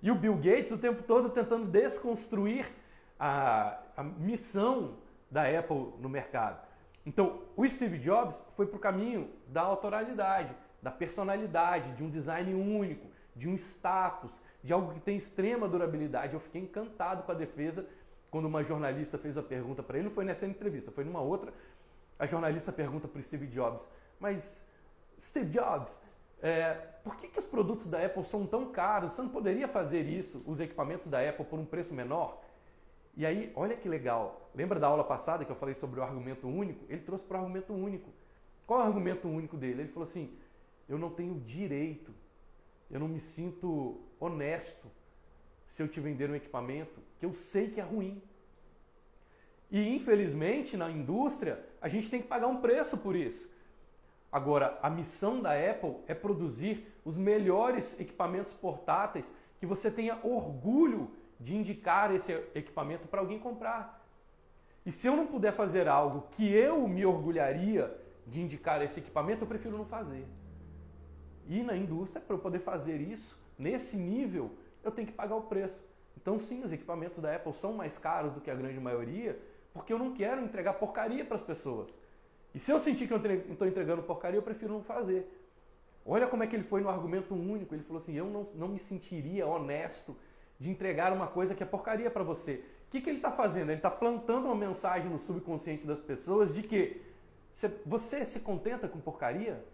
E o Bill Gates o tempo todo tentando desconstruir a, a missão da Apple no mercado. Então, o Steve Jobs foi para o caminho da autoralidade, da personalidade, de um design único, de um status, de algo que tem extrema durabilidade. Eu fiquei encantado com a defesa quando uma jornalista fez a pergunta para ele, não foi nessa entrevista, foi numa outra. A jornalista pergunta para o Steve Jobs, mas Steve Jobs, é, por que, que os produtos da Apple são tão caros? Você não poderia fazer isso, os equipamentos da Apple, por um preço menor? E aí, olha que legal. Lembra da aula passada que eu falei sobre o argumento único? Ele trouxe para o argumento único. Qual é o argumento único dele? Ele falou assim: eu não tenho direito, eu não me sinto honesto se eu te vender um equipamento que eu sei que é ruim. E infelizmente na indústria a gente tem que pagar um preço por isso. Agora, a missão da Apple é produzir os melhores equipamentos portáteis que você tenha orgulho de indicar esse equipamento para alguém comprar. E se eu não puder fazer algo que eu me orgulharia de indicar esse equipamento, eu prefiro não fazer. E na indústria, para eu poder fazer isso, nesse nível, eu tenho que pagar o preço. Então, sim, os equipamentos da Apple são mais caros do que a grande maioria, porque eu não quero entregar porcaria para as pessoas. E se eu sentir que eu estou entregando porcaria, eu prefiro não fazer. Olha como é que ele foi no argumento único. Ele falou assim: eu não, não me sentiria honesto de entregar uma coisa que é porcaria para você. O que, que ele está fazendo? Ele está plantando uma mensagem no subconsciente das pessoas de que você se contenta com porcaria?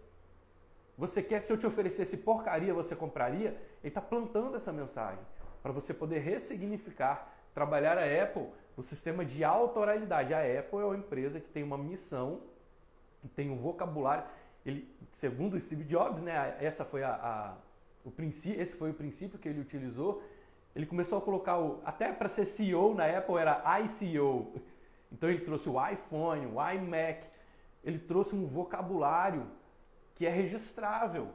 Você quer, se eu te oferecesse porcaria, você compraria? Ele está plantando essa mensagem para você poder ressignificar, trabalhar a Apple no sistema de autoralidade. A Apple é uma empresa que tem uma missão que tem um vocabulário. Ele, segundo o Steve Jobs, né, essa foi a, a o princípio, esse foi o princípio que ele utilizou. Ele começou a colocar o, até para ser CEO na Apple era ICO. Então ele trouxe o iPhone, o iMac. Ele trouxe um vocabulário que é registrável.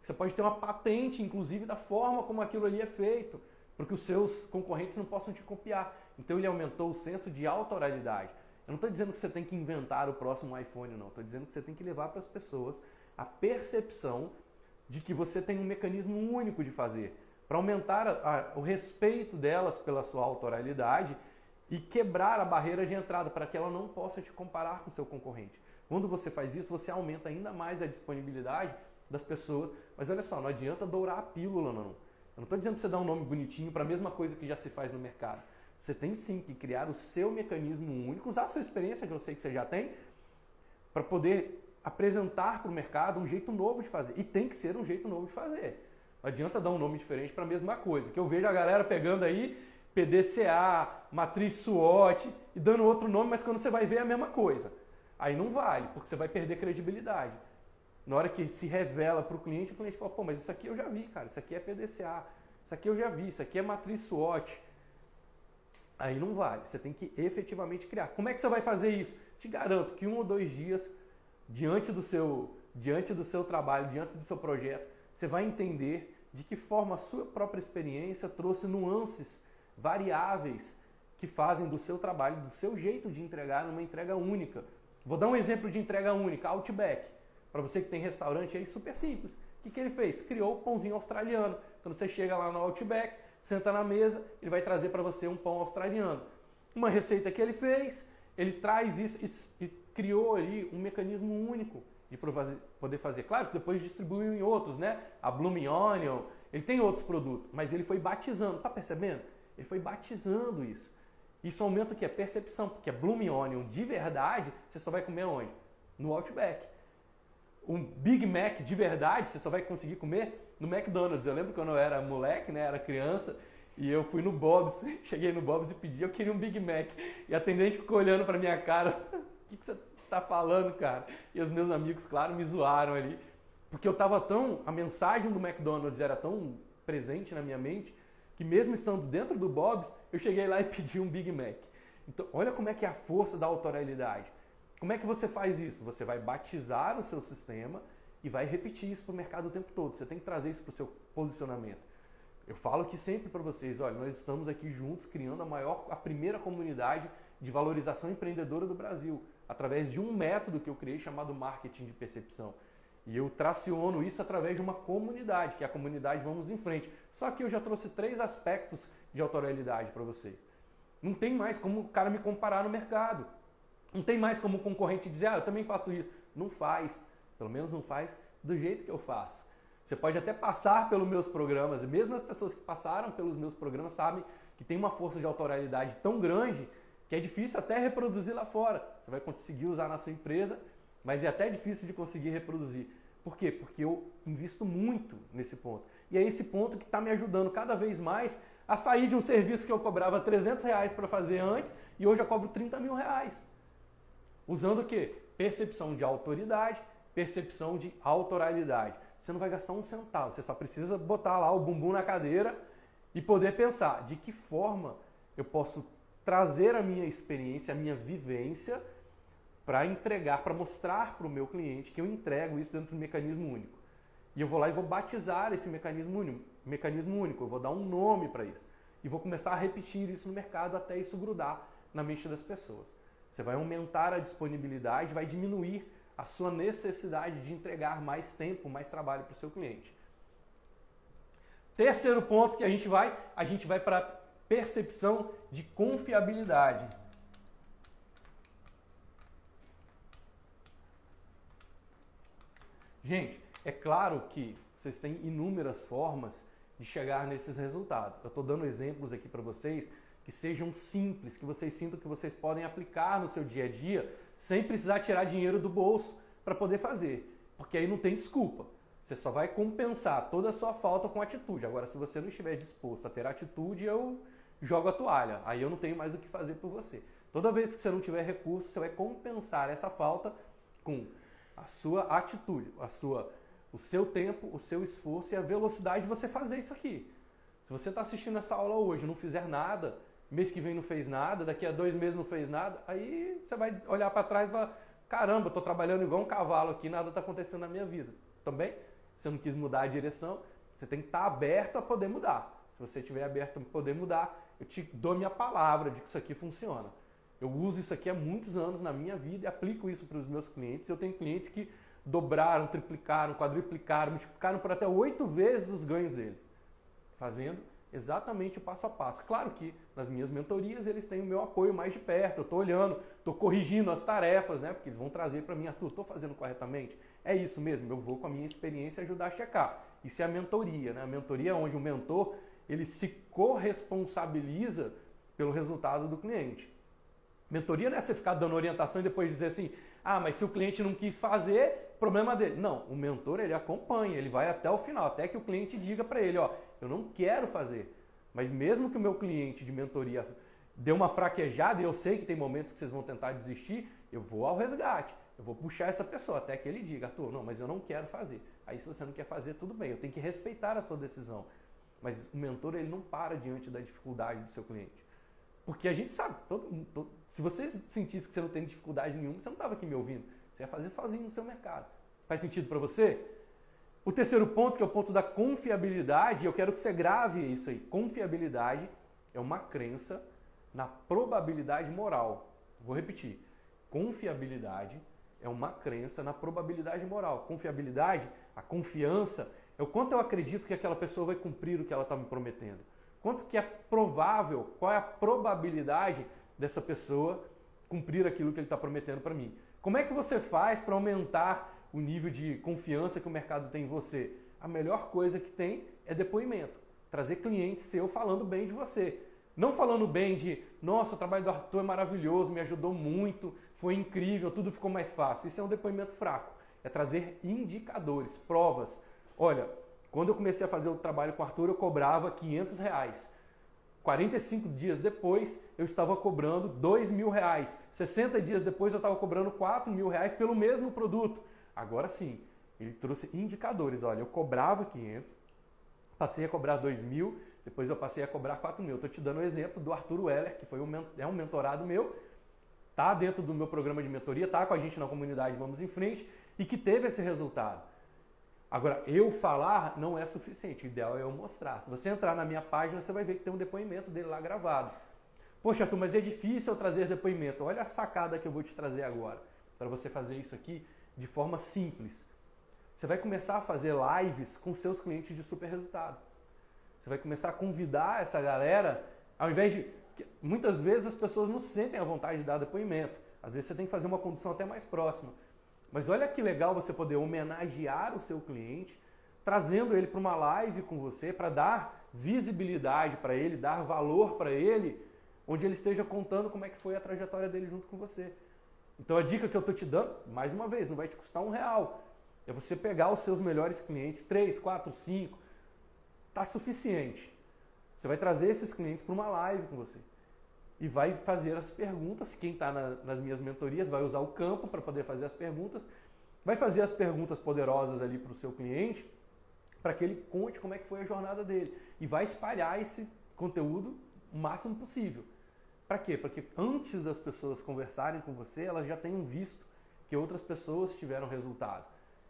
Você pode ter uma patente, inclusive, da forma como aquilo ali é feito, para que os seus concorrentes não possam te copiar. Então ele aumentou o senso de autoralidade. Eu não estou dizendo que você tem que inventar o próximo iPhone, não. Estou dizendo que você tem que levar para as pessoas a percepção de que você tem um mecanismo único de fazer, para aumentar a, a, o respeito delas pela sua autoralidade e quebrar a barreira de entrada para que ela não possa te comparar com seu concorrente. Quando você faz isso, você aumenta ainda mais a disponibilidade das pessoas. Mas olha só, não adianta dourar a pílula, não. Eu não estou dizendo que você dá um nome bonitinho para a mesma coisa que já se faz no mercado. Você tem sim que criar o seu mecanismo único, usar a sua experiência, que eu sei que você já tem, para poder apresentar para o mercado um jeito novo de fazer. E tem que ser um jeito novo de fazer. Não adianta dar um nome diferente para a mesma coisa. Que eu vejo a galera pegando aí PDCA, matriz SWOT e dando outro nome, mas quando você vai ver é a mesma coisa. Aí não vale, porque você vai perder credibilidade. Na hora que se revela para o cliente, o cliente fala, pô, mas isso aqui eu já vi, cara, isso aqui é PDCA, isso aqui eu já vi, isso aqui é matriz SWOT. Aí não vale. Você tem que efetivamente criar. Como é que você vai fazer isso? Te garanto que um ou dois dias, diante do seu, diante do seu trabalho, diante do seu projeto, você vai entender de que forma a sua própria experiência trouxe nuances variáveis que fazem do seu trabalho, do seu jeito de entregar, uma entrega única. Vou dar um exemplo de entrega única, Outback. Para você que tem restaurante aí, super simples. O que, que ele fez? Criou o pãozinho australiano. Quando você chega lá no Outback, senta na mesa, ele vai trazer para você um pão australiano. Uma receita que ele fez, ele traz isso e, criou ali um mecanismo único de poder fazer. Claro que depois distribuiu em outros, né? A Blooming Onion, ele tem outros produtos, mas ele foi batizando, tá percebendo? Ele foi batizando isso. Isso aumenta o que? A percepção, porque a Blooming Onion de verdade, você só vai comer onde? No Outback. Um Big Mac de verdade, você só vai conseguir comer no McDonald's. Eu lembro quando eu era moleque, né, era criança, e eu fui no Bob's, cheguei no Bob's e pedi, eu queria um Big Mac. E a atendente ficou olhando para minha cara, o que, que você tá falando, cara? E os meus amigos, claro, me zoaram ali, porque eu tava tão, a mensagem do McDonald's era tão presente na minha mente, que mesmo estando dentro do Bob's, eu cheguei lá e pedi um Big Mac. Então, olha como é que é a força da autoralidade. Como é que você faz isso? Você vai batizar o seu sistema e vai repetir isso para o mercado o tempo todo. Você tem que trazer isso para o seu posicionamento. Eu falo aqui sempre para vocês, olha, nós estamos aqui juntos criando a maior, a primeira comunidade de valorização empreendedora do Brasil, através de um método que eu criei chamado marketing de percepção. E eu traciono isso através de uma comunidade, que é a comunidade Vamos em Frente. Só que eu já trouxe três aspectos de autoralidade para vocês. Não tem mais como o cara me comparar no mercado. Não tem mais como o concorrente dizer, ah, eu também faço isso. Não faz. Pelo menos não faz do jeito que eu faço. Você pode até passar pelos meus programas, e mesmo as pessoas que passaram pelos meus programas sabem que tem uma força de autoralidade tão grande que é difícil até reproduzir lá fora. Você vai conseguir usar na sua empresa, mas é até difícil de conseguir reproduzir. Por quê? Porque eu invisto muito nesse ponto. E é esse ponto que está me ajudando cada vez mais a sair de um serviço que eu cobrava 300 reais para fazer antes e hoje eu cobro 30 mil reais. Usando o quê? Percepção de autoridade, percepção de autoralidade. Você não vai gastar um centavo, você só precisa botar lá o bumbum na cadeira e poder pensar de que forma eu posso trazer a minha experiência, a minha vivência para entregar, para mostrar para o meu cliente que eu entrego isso dentro do mecanismo único. E eu vou lá e vou batizar esse mecanismo único, mecanismo único, eu vou dar um nome para isso. E vou começar a repetir isso no mercado até isso grudar na mente das pessoas. Você vai aumentar a disponibilidade, vai diminuir a sua necessidade de entregar mais tempo, mais trabalho para o seu cliente. Terceiro ponto que a gente vai, a gente vai para percepção de confiabilidade. Gente, é claro que vocês têm inúmeras formas de chegar nesses resultados. Eu estou dando exemplos aqui para vocês que sejam simples, que vocês sintam que vocês podem aplicar no seu dia a dia sem precisar tirar dinheiro do bolso para poder fazer. Porque aí não tem desculpa. Você só vai compensar toda a sua falta com atitude. Agora, se você não estiver disposto a ter atitude, eu jogo a toalha. Aí eu não tenho mais o que fazer por você. Toda vez que você não tiver recurso, você vai compensar essa falta com a sua atitude, a sua, o seu tempo, o seu esforço e a velocidade de você fazer isso aqui. Se você está assistindo essa aula hoje não fizer nada, mês que vem não fez nada, daqui a dois meses não fez nada, aí você vai olhar para trás e falar, caramba, estou trabalhando igual um cavalo aqui, nada está acontecendo na minha vida. Também, você não quis mudar a direção, você tem que estar tá aberto a poder mudar. Se você estiver aberto a poder mudar, eu te dou minha palavra de que isso aqui funciona. Eu uso isso aqui há muitos anos na minha vida e aplico isso para os meus clientes. Eu tenho clientes que dobraram, triplicaram, quadruplicaram, multiplicaram por até oito vezes os ganhos deles, fazendo exatamente o passo a passo. Claro que nas minhas mentorias eles têm o meu apoio mais de perto, eu estou olhando, estou corrigindo as tarefas, né? Porque eles vão trazer para mim, Arthur, estou fazendo corretamente? É isso mesmo, eu vou com a minha experiência ajudar a checar. Isso é a mentoria, né? A mentoria é onde o mentor ele se corresponsabiliza pelo resultado do cliente. Mentoria não é você ficar dando orientação e depois dizer assim, ah, mas se o cliente não quis fazer, problema dele. Não, o mentor ele acompanha, ele vai até o final, até que o cliente diga para ele, ó, eu não quero fazer. Mas mesmo que o meu cliente de mentoria dê uma fraquejada, e eu sei que tem momentos que vocês vão tentar desistir, eu vou ao resgate. Eu vou puxar essa pessoa até que ele diga, Arthur, não, mas eu não quero fazer. Aí se você não quer fazer, tudo bem, eu tenho que respeitar a sua decisão. Mas o mentor ele não para diante da dificuldade do seu cliente. Porque a gente sabe, todo, todo, se você sentisse que você não tem dificuldade nenhuma, você não estava aqui me ouvindo. Você ia fazer sozinho no seu mercado. Faz sentido para você? O terceiro ponto, que é o ponto da confiabilidade, eu quero que você grave isso aí. Confiabilidade é uma crença na probabilidade moral. Vou repetir. Confiabilidade é uma crença na probabilidade moral. Confiabilidade, a confiança, é o quanto eu acredito que aquela pessoa vai cumprir o que ela está me prometendo. Quanto que é provável, qual é a probabilidade dessa pessoa cumprir aquilo que ele está prometendo para mim. Como é que você faz para aumentar o nível de confiança que o mercado tem em você? A melhor coisa que tem é depoimento. Trazer cliente seu falando bem de você. Não falando bem de, nossa, o trabalho do Arthur é maravilhoso, me ajudou muito, foi incrível, tudo ficou mais fácil. Isso é um depoimento fraco. É trazer indicadores, provas. Olha, quando eu comecei a fazer o trabalho com o Arthur, eu cobrava 500 reais. 45 dias depois, eu estava cobrando 2 mil reais. 60 dias depois, eu estava cobrando 4 mil reais pelo mesmo produto. Agora sim, ele trouxe indicadores. Olha, eu cobrava 500, passei a cobrar 2 mil, depois eu passei a cobrar 4 mil. Estou te dando o um exemplo do Arthur Weller, que foi um, é um mentorado meu, tá dentro do meu programa de mentoria, tá com a gente na comunidade Vamos em Frente e que teve esse resultado. Agora, eu falar não é suficiente, o ideal é eu mostrar. Se você entrar na minha página, você vai ver que tem um depoimento dele lá gravado. Poxa, Arthur, mas é difícil eu trazer depoimento. Olha a sacada que eu vou te trazer agora, para você fazer isso aqui de forma simples. Você vai começar a fazer lives com seus clientes de super resultado. Você vai começar a convidar essa galera, ao invés de. Muitas vezes as pessoas não sentem a vontade de dar depoimento. Às vezes você tem que fazer uma condição até mais próxima. Mas olha que legal você poder homenagear o seu cliente, trazendo ele para uma live com você, para dar visibilidade para ele, dar valor para ele, onde ele esteja contando como é que foi a trajetória dele junto com você. Então a dica que eu estou te dando, mais uma vez, não vai te custar um real. É você pegar os seus melhores clientes, três, quatro, cinco, tá suficiente. Você vai trazer esses clientes para uma live com você e vai fazer as perguntas. Quem está na, nas minhas mentorias vai usar o campo para poder fazer as perguntas, vai fazer as perguntas poderosas ali para o seu cliente, para que ele conte como é que foi a jornada dele e vai espalhar esse conteúdo o máximo possível. Para quê? Para que antes das pessoas conversarem com você, elas já tenham visto que outras pessoas tiveram resultado.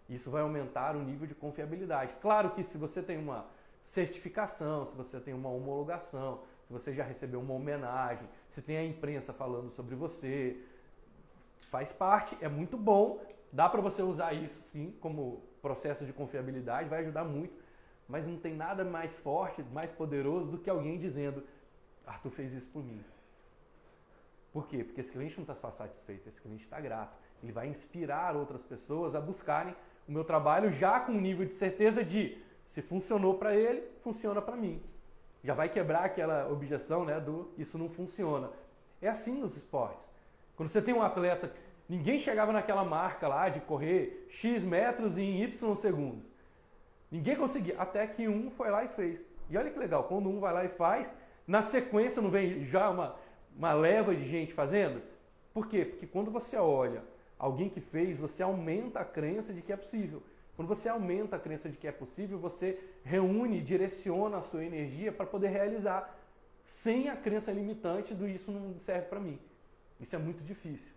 Isso vai aumentar o nível de confiabilidade. Claro que se você tem uma certificação, se você tem uma homologação, você já recebeu uma homenagem, se tem a imprensa falando sobre você, faz parte, é muito bom, dá para você usar isso sim como processo de confiabilidade, vai ajudar muito, mas não tem nada mais forte, mais poderoso do que alguém dizendo: Arthur fez isso por mim. Por quê? Porque esse cliente não está só satisfeito, esse cliente está grato. Ele vai inspirar outras pessoas a buscarem o meu trabalho já com um nível de certeza de se funcionou para ele, funciona para mim já vai quebrar aquela objeção né, do isso não funciona. É assim nos esportes. Quando você tem um atleta, ninguém chegava naquela marca lá de correr X metros em Y segundos. Ninguém conseguia, até que um foi lá e fez. E olha que legal, quando um vai lá e faz, na sequência não vem já uma, uma leva de gente fazendo? Por quê? Porque quando você olha alguém que fez, você aumenta a crença de que é possível. Quando você aumenta a crença de que é possível, você reúne, direciona a sua energia para poder realizar, sem a crença limitante do isso não serve para mim. Isso é muito difícil.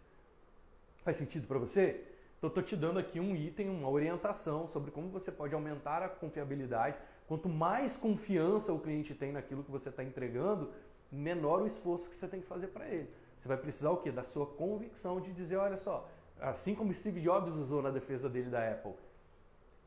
Faz sentido para você? Então, estou te dando aqui um item, uma orientação sobre como você pode aumentar a confiabilidade. Quanto mais confiança o cliente tem naquilo que você está entregando, menor o esforço que você tem que fazer para ele. Você vai precisar o quê? Da sua convicção de dizer, olha só, assim como Steve Jobs usou na defesa dele da Apple,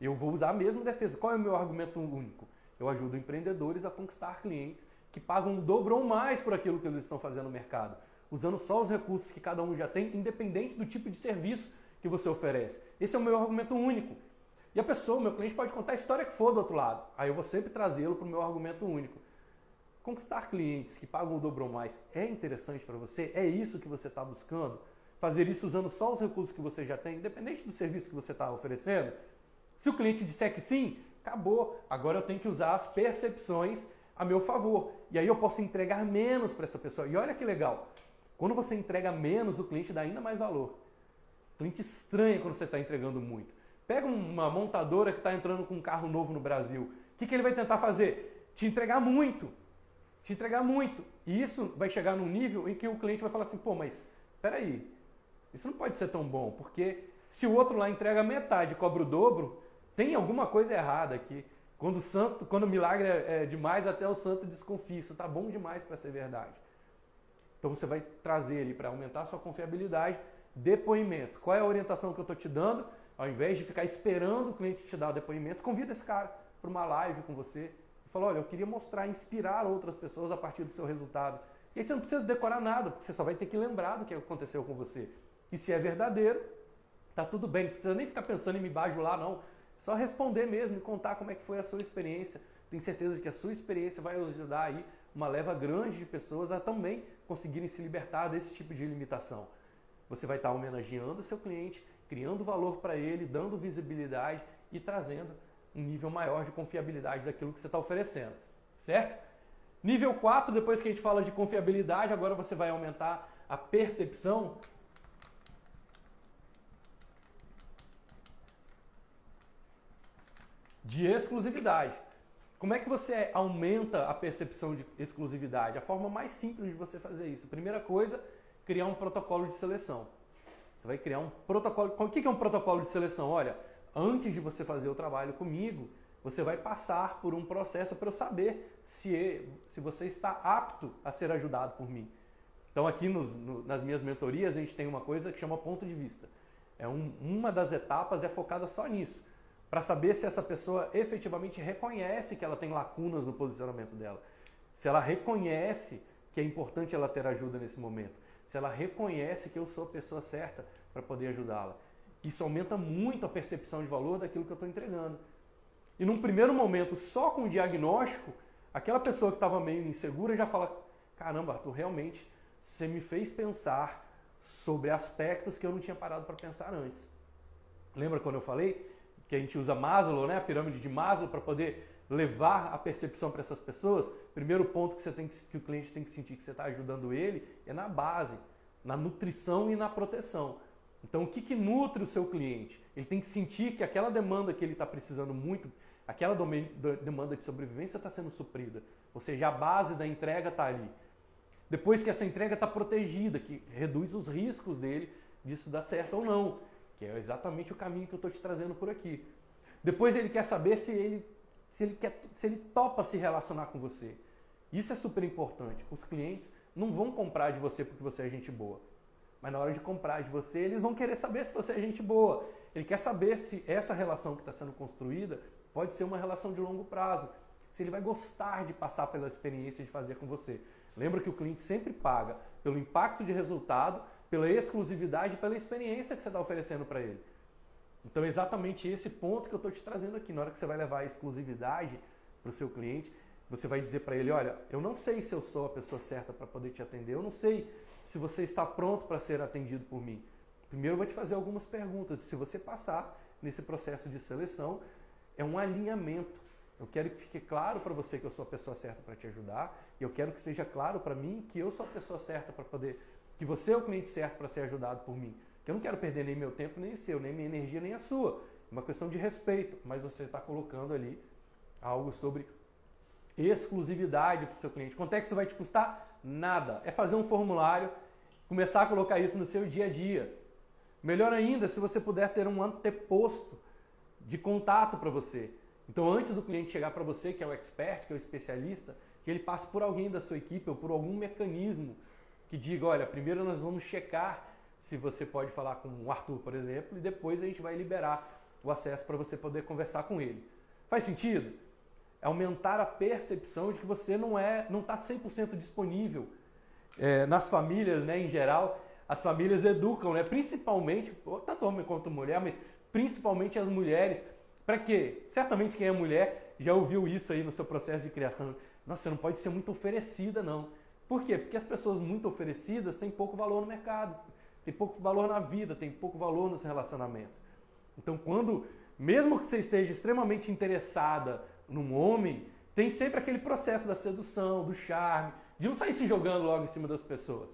eu vou usar a mesma defesa. Qual é o meu argumento único? Eu ajudo empreendedores a conquistar clientes que pagam o dobro ou mais por aquilo que eles estão fazendo no mercado, usando só os recursos que cada um já tem, independente do tipo de serviço que você oferece. Esse é o meu argumento único. E a pessoa, meu cliente, pode contar a história que for do outro lado. Aí eu vou sempre trazê-lo para o meu argumento único. Conquistar clientes que pagam o dobro ou mais é interessante para você? É isso que você está buscando? Fazer isso usando só os recursos que você já tem, independente do serviço que você está oferecendo? Se o cliente disser que sim, acabou. Agora eu tenho que usar as percepções a meu favor. E aí eu posso entregar menos para essa pessoa. E olha que legal. Quando você entrega menos, o cliente dá ainda mais valor. O cliente estranha quando você está entregando muito. Pega uma montadora que está entrando com um carro novo no Brasil. O que, que ele vai tentar fazer? Te entregar muito. Te entregar muito. E isso vai chegar num nível em que o cliente vai falar assim: pô, mas peraí, isso não pode ser tão bom, porque se o outro lá entrega metade e cobra o dobro, tem alguma coisa errada aqui. Quando o santo, quando o milagre é, é demais, até o santo desconfia. Isso está bom demais para ser verdade. Então você vai trazer ali para aumentar a sua confiabilidade depoimentos. Qual é a orientação que eu estou te dando? Ao invés de ficar esperando o cliente te dar depoimentos, convida esse cara para uma live com você e fala: olha, eu queria mostrar, inspirar outras pessoas a partir do seu resultado. E aí você não precisa decorar nada, porque você só vai ter que lembrar do que aconteceu com você. E se é verdadeiro, tá tudo bem, não precisa nem ficar pensando em me bajular, não. Só responder mesmo e contar como é que foi a sua experiência. Tenho certeza que a sua experiência vai ajudar aí uma leva grande de pessoas a também conseguirem se libertar desse tipo de limitação. Você vai estar homenageando o seu cliente, criando valor para ele, dando visibilidade e trazendo um nível maior de confiabilidade daquilo que você está oferecendo, certo? Nível 4, depois que a gente fala de confiabilidade, agora você vai aumentar a percepção de exclusividade. Como é que você aumenta a percepção de exclusividade? A forma mais simples de você fazer isso. Primeira coisa, criar um protocolo de seleção. Você vai criar um protocolo. O que é um protocolo de seleção? Olha, antes de você fazer o trabalho comigo, você vai passar por um processo para eu saber se, se você está apto a ser ajudado por mim. Então, aqui nos, no, nas minhas mentorias, a gente tem uma coisa que chama ponto de vista. É um, uma das etapas é focada só nisso para saber se essa pessoa efetivamente reconhece que ela tem lacunas no posicionamento dela. Se ela reconhece que é importante ela ter ajuda nesse momento. Se ela reconhece que eu sou a pessoa certa para poder ajudá-la. Isso aumenta muito a percepção de valor daquilo que eu estou entregando. E num primeiro momento, só com o diagnóstico, aquela pessoa que estava meio insegura já fala: caramba, Arthur, realmente você me fez pensar sobre aspectos que eu não tinha parado para pensar antes. Lembra quando eu falei que a gente usa Maslow, né, a pirâmide de Maslow, para poder levar a percepção para essas pessoas, primeiro ponto que, você tem que, que o cliente tem que sentir que você está ajudando ele é na base, na nutrição e na proteção. Então, o que, que nutre o seu cliente? Ele tem que sentir que aquela demanda que ele está precisando muito, aquela demanda de sobrevivência está sendo suprida. Ou seja, a base da entrega está ali. Depois que essa entrega está protegida, que reduz os riscos dele disso dar certo ou não que é exatamente o caminho que eu estou te trazendo por aqui. Depois ele quer saber se ele, se ele, quer, se ele topa se relacionar com você. Isso é super importante. Os clientes não vão comprar de você porque você é gente boa. Mas na hora de comprar de você, eles vão querer saber se você é gente boa. Ele quer saber se essa relação que está sendo construída pode ser uma relação de longo prazo. Se ele vai gostar de passar pela experiência de fazer com você. Lembra que o cliente sempre paga pelo impacto de resultado pela exclusividade, pela experiência que você está oferecendo para ele. Então, exatamente esse ponto que eu estou te trazendo aqui. Na hora que você vai levar a exclusividade para o seu cliente, você vai dizer para ele: Olha, eu não sei se eu sou a pessoa certa para poder te atender, eu não sei se você está pronto para ser atendido por mim. Primeiro, eu vou te fazer algumas perguntas. Se você passar nesse processo de seleção, é um alinhamento. Eu quero que fique claro para você que eu sou a pessoa certa para te ajudar, e eu quero que esteja claro para mim que eu sou a pessoa certa para poder que você é o cliente certo para ser ajudado por mim. Eu não quero perder nem meu tempo, nem o seu, nem minha energia, nem a sua. É uma questão de respeito, mas você está colocando ali algo sobre exclusividade para o seu cliente. Quanto é que isso vai te custar? Nada. É fazer um formulário, começar a colocar isso no seu dia a dia. Melhor ainda, se você puder ter um anteposto de contato para você. Então, antes do cliente chegar para você, que é o expert, que é o especialista, que ele passe por alguém da sua equipe ou por algum mecanismo que diga, olha, primeiro nós vamos checar se você pode falar com o Arthur, por exemplo, e depois a gente vai liberar o acesso para você poder conversar com ele. Faz sentido? É aumentar a percepção de que você não é, não está 100% disponível. É, nas famílias, né, em geral, as famílias educam, né, principalmente, tanto homem quanto mulher, mas principalmente as mulheres. Para quê? Certamente quem é mulher já ouviu isso aí no seu processo de criação. Nossa, você não pode ser muito oferecida, não. Por quê? Porque as pessoas muito oferecidas têm pouco valor no mercado, têm pouco valor na vida, têm pouco valor nos relacionamentos. Então, quando, mesmo que você esteja extremamente interessada num homem, tem sempre aquele processo da sedução, do charme, de não sair se jogando logo em cima das pessoas.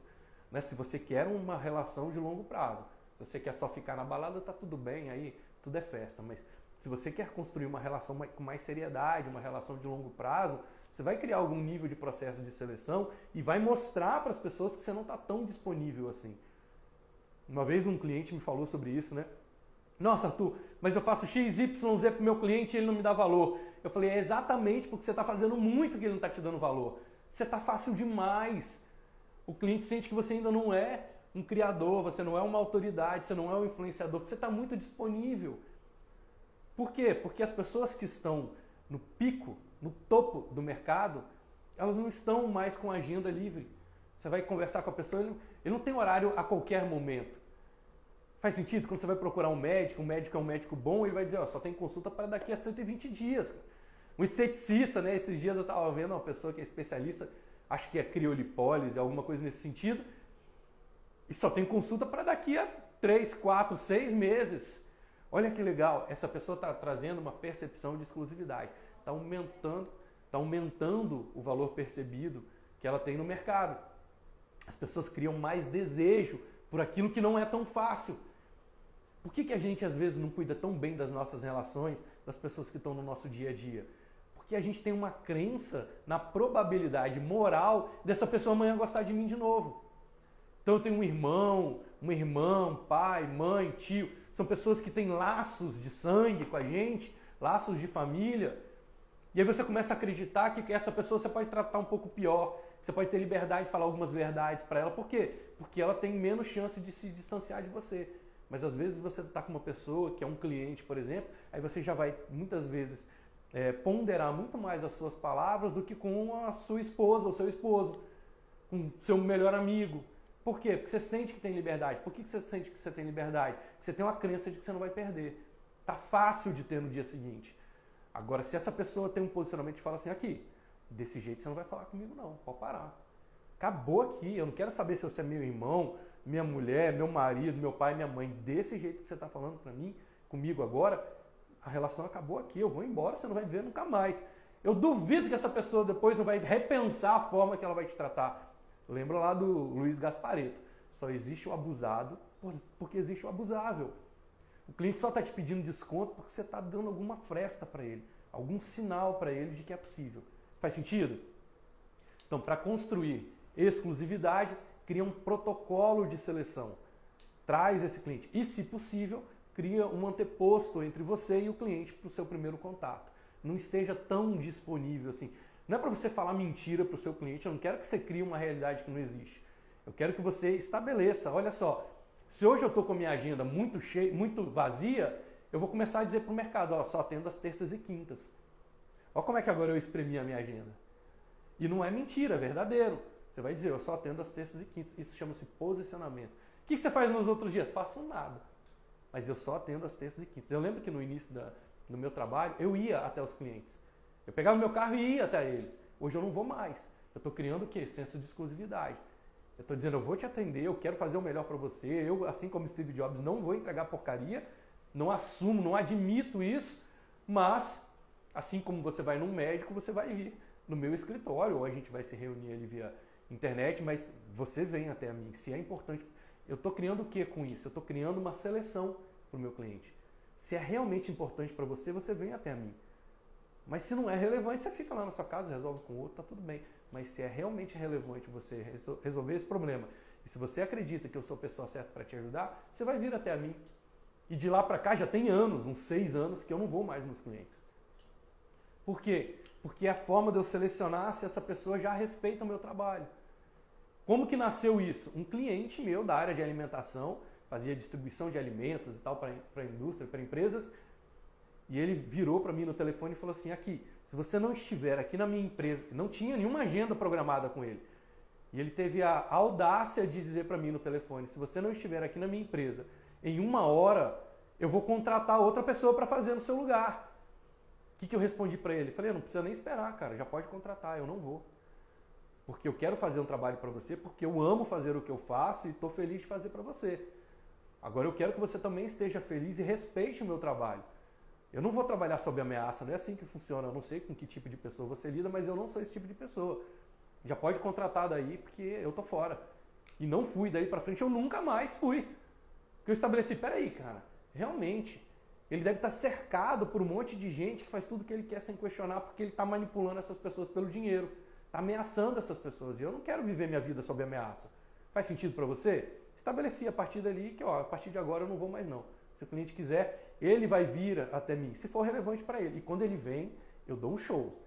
Né? Se você quer uma relação de longo prazo, se você quer só ficar na balada, tá tudo bem, aí tudo é festa. Mas se você quer construir uma relação com mais seriedade, uma relação de longo prazo, você vai criar algum nível de processo de seleção e vai mostrar para as pessoas que você não está tão disponível assim. Uma vez um cliente me falou sobre isso, né? Nossa, Arthur, mas eu faço X, Y, Z para o meu cliente e ele não me dá valor. Eu falei, é exatamente porque você está fazendo muito que ele não está te dando valor. Você está fácil demais. O cliente sente que você ainda não é um criador, você não é uma autoridade, você não é um influenciador, você está muito disponível. Por quê? Porque as pessoas que estão no pico, no topo do mercado, elas não estão mais com agenda livre. Você vai conversar com a pessoa, ele não tem horário a qualquer momento. Faz sentido? Quando você vai procurar um médico, um médico é um médico bom, ele vai dizer, ó, só tem consulta para daqui a 120 dias. Um esteticista, né? Esses dias eu estava vendo uma pessoa que é especialista, acho que é criolipólise, alguma coisa nesse sentido, e só tem consulta para daqui a 3, 4, 6 meses. Olha que legal, essa pessoa está trazendo uma percepção de exclusividade, está aumentando, está aumentando o valor percebido que ela tem no mercado. As pessoas criam mais desejo por aquilo que não é tão fácil. Por que, que a gente às vezes não cuida tão bem das nossas relações, das pessoas que estão no nosso dia a dia? Porque a gente tem uma crença na probabilidade moral dessa pessoa amanhã gostar de mim de novo. Então eu tenho um irmão, uma irmã, pai, mãe, tio, são pessoas que têm laços de sangue com a gente, laços de família. E aí você começa a acreditar que essa pessoa você pode tratar um pouco pior, você pode ter liberdade de falar algumas verdades para ela. Por quê? Porque ela tem menos chance de se distanciar de você. Mas às vezes você está com uma pessoa que é um cliente, por exemplo, aí você já vai muitas vezes é, ponderar muito mais as suas palavras do que com a sua esposa ou seu esposo, com seu melhor amigo. Por quê? Porque você sente que tem liberdade. Por que você sente que você tem liberdade? Porque você tem uma crença de que você não vai perder. Tá fácil de ter no dia seguinte. Agora, se essa pessoa tem um posicionamento e fala assim, aqui, Desse jeito você não vai falar comigo, não. Pode parar. Acabou aqui. Eu não quero saber se você é meu irmão, minha mulher, meu marido, meu pai, minha mãe. Desse jeito que você está falando para mim, comigo agora, a relação acabou aqui. Eu vou embora, você não vai ver nunca mais. Eu duvido que essa pessoa depois não vai repensar a forma que ela vai te tratar. Lembra lá do Luiz Gaspareto. Só existe o abusado porque existe o abusável. O cliente só está te pedindo desconto porque você está dando alguma fresta para ele, algum sinal para ele de que é possível. Faz sentido? Então, para construir exclusividade, cria um protocolo de seleção. Traz esse cliente e, se possível, cria um anteposto entre você e o cliente para o seu primeiro contato. Não esteja tão disponível assim. Não é para você falar mentira para o seu cliente, eu não quero que você crie uma realidade que não existe. Eu quero que você estabeleça, olha só, se hoje eu estou com a minha agenda muito cheia, muito vazia, eu vou começar a dizer para o mercado, ó, só atendo as terças e quintas. Olha como é que agora eu exprimi a minha agenda. E não é mentira, é verdadeiro. Você vai dizer, eu só atendo as terças e quintas. Isso chama-se posicionamento. O que você faz nos outros dias? Faço nada. Mas eu só atendo as terças e quintas. Eu lembro que no início da, do meu trabalho, eu ia até os clientes. Eu pegava meu carro e ia até eles. Hoje eu não vou mais. Eu estou criando o quê? Senso de exclusividade. Eu estou dizendo, eu vou te atender, eu quero fazer o melhor para você. Eu, assim como Steve Jobs, não vou entregar porcaria. Não assumo, não admito isso. Mas Assim como você vai num médico, você vai vir no meu escritório, ou a gente vai se reunir ali via internet, mas você vem até mim. Se é importante, eu estou criando o que com isso? Eu estou criando uma seleção para o meu cliente. Se é realmente importante para você, você vem até mim. Mas se não é relevante, você fica lá na sua casa, resolve com o outro, tá tudo bem. Mas se é realmente relevante você resolver esse problema, e se você acredita que eu sou a pessoa certa para te ajudar, você vai vir até a mim. E de lá para cá já tem anos, uns seis anos, que eu não vou mais nos clientes. Por quê? Porque é a forma de eu selecionar se essa pessoa já respeita o meu trabalho. Como que nasceu isso? Um cliente meu da área de alimentação, fazia distribuição de alimentos e tal para a indústria, para empresas, e ele virou para mim no telefone e falou assim: aqui, se você não estiver aqui na minha empresa, não tinha nenhuma agenda programada com ele. E ele teve a audácia de dizer para mim no telefone: se você não estiver aqui na minha empresa em uma hora, eu vou contratar outra pessoa para fazer no seu lugar. O que, que eu respondi para ele? Falei, não precisa nem esperar, cara, já pode contratar, eu não vou. Porque eu quero fazer um trabalho para você, porque eu amo fazer o que eu faço e estou feliz de fazer para você. Agora eu quero que você também esteja feliz e respeite o meu trabalho. Eu não vou trabalhar sob ameaça, não é assim que funciona. Eu não sei com que tipo de pessoa você lida, mas eu não sou esse tipo de pessoa. Já pode contratar daí, porque eu tô fora. E não fui daí para frente, eu nunca mais fui. Porque eu estabeleci, peraí, cara, realmente, ele deve estar cercado por um monte de gente que faz tudo que ele quer sem questionar, porque ele está manipulando essas pessoas pelo dinheiro, está ameaçando essas pessoas. E eu não quero viver minha vida sob ameaça. Faz sentido para você? Estabeleci a partir dali que, ó, a partir de agora eu não vou mais não. Se o cliente quiser, ele vai vir até mim, se for relevante para ele. E quando ele vem, eu dou um show.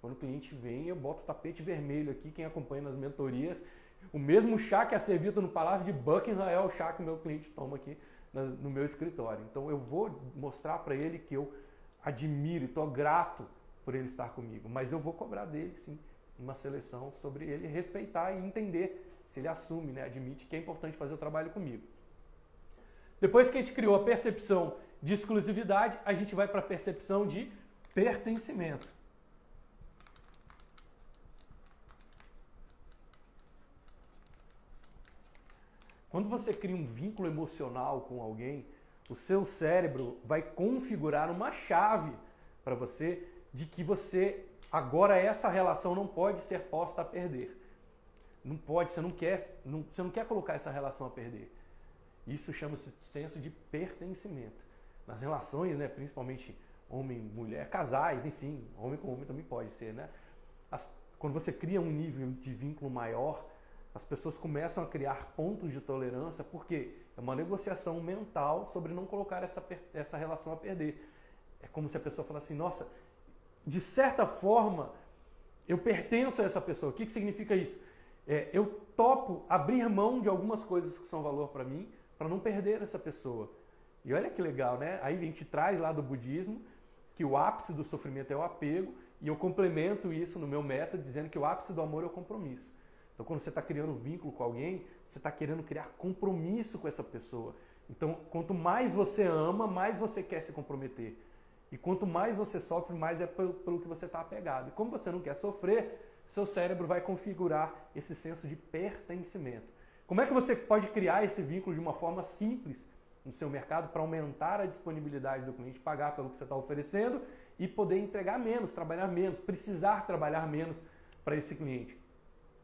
Quando o cliente vem, eu boto o tapete vermelho aqui, quem acompanha nas mentorias. O mesmo chá que é servido no Palácio de Buckingham é o chá que meu cliente toma aqui no meu escritório. Então eu vou mostrar para ele que eu admiro e estou grato por ele estar comigo, mas eu vou cobrar dele, sim, uma seleção sobre ele respeitar e entender se ele assume, né, admite que é importante fazer o trabalho comigo. Depois que a gente criou a percepção de exclusividade, a gente vai para a percepção de pertencimento. Quando você cria um vínculo emocional com alguém, o seu cérebro vai configurar uma chave para você de que você agora essa relação não pode ser posta a perder. Não pode, você não quer, não, você não quer colocar essa relação a perder. Isso chama-se senso de pertencimento. Nas relações, né, principalmente homem, mulher, casais, enfim, homem com homem também pode ser, né? As, quando você cria um nível de vínculo maior, as pessoas começam a criar pontos de tolerância, porque é uma negociação mental sobre não colocar essa, essa relação a perder. É como se a pessoa falasse assim, nossa, de certa forma, eu pertenço a essa pessoa. O que, que significa isso? É, eu topo abrir mão de algumas coisas que são valor para mim, para não perder essa pessoa. E olha que legal, né? Aí a gente traz lá do budismo que o ápice do sofrimento é o apego, e eu complemento isso no meu método dizendo que o ápice do amor é o compromisso. Então, quando você está criando vínculo com alguém, você está querendo criar compromisso com essa pessoa. Então, quanto mais você ama, mais você quer se comprometer. E quanto mais você sofre, mais é pelo, pelo que você está apegado. E como você não quer sofrer, seu cérebro vai configurar esse senso de pertencimento. Como é que você pode criar esse vínculo de uma forma simples no seu mercado para aumentar a disponibilidade do cliente, pagar pelo que você está oferecendo e poder entregar menos, trabalhar menos, precisar trabalhar menos para esse cliente?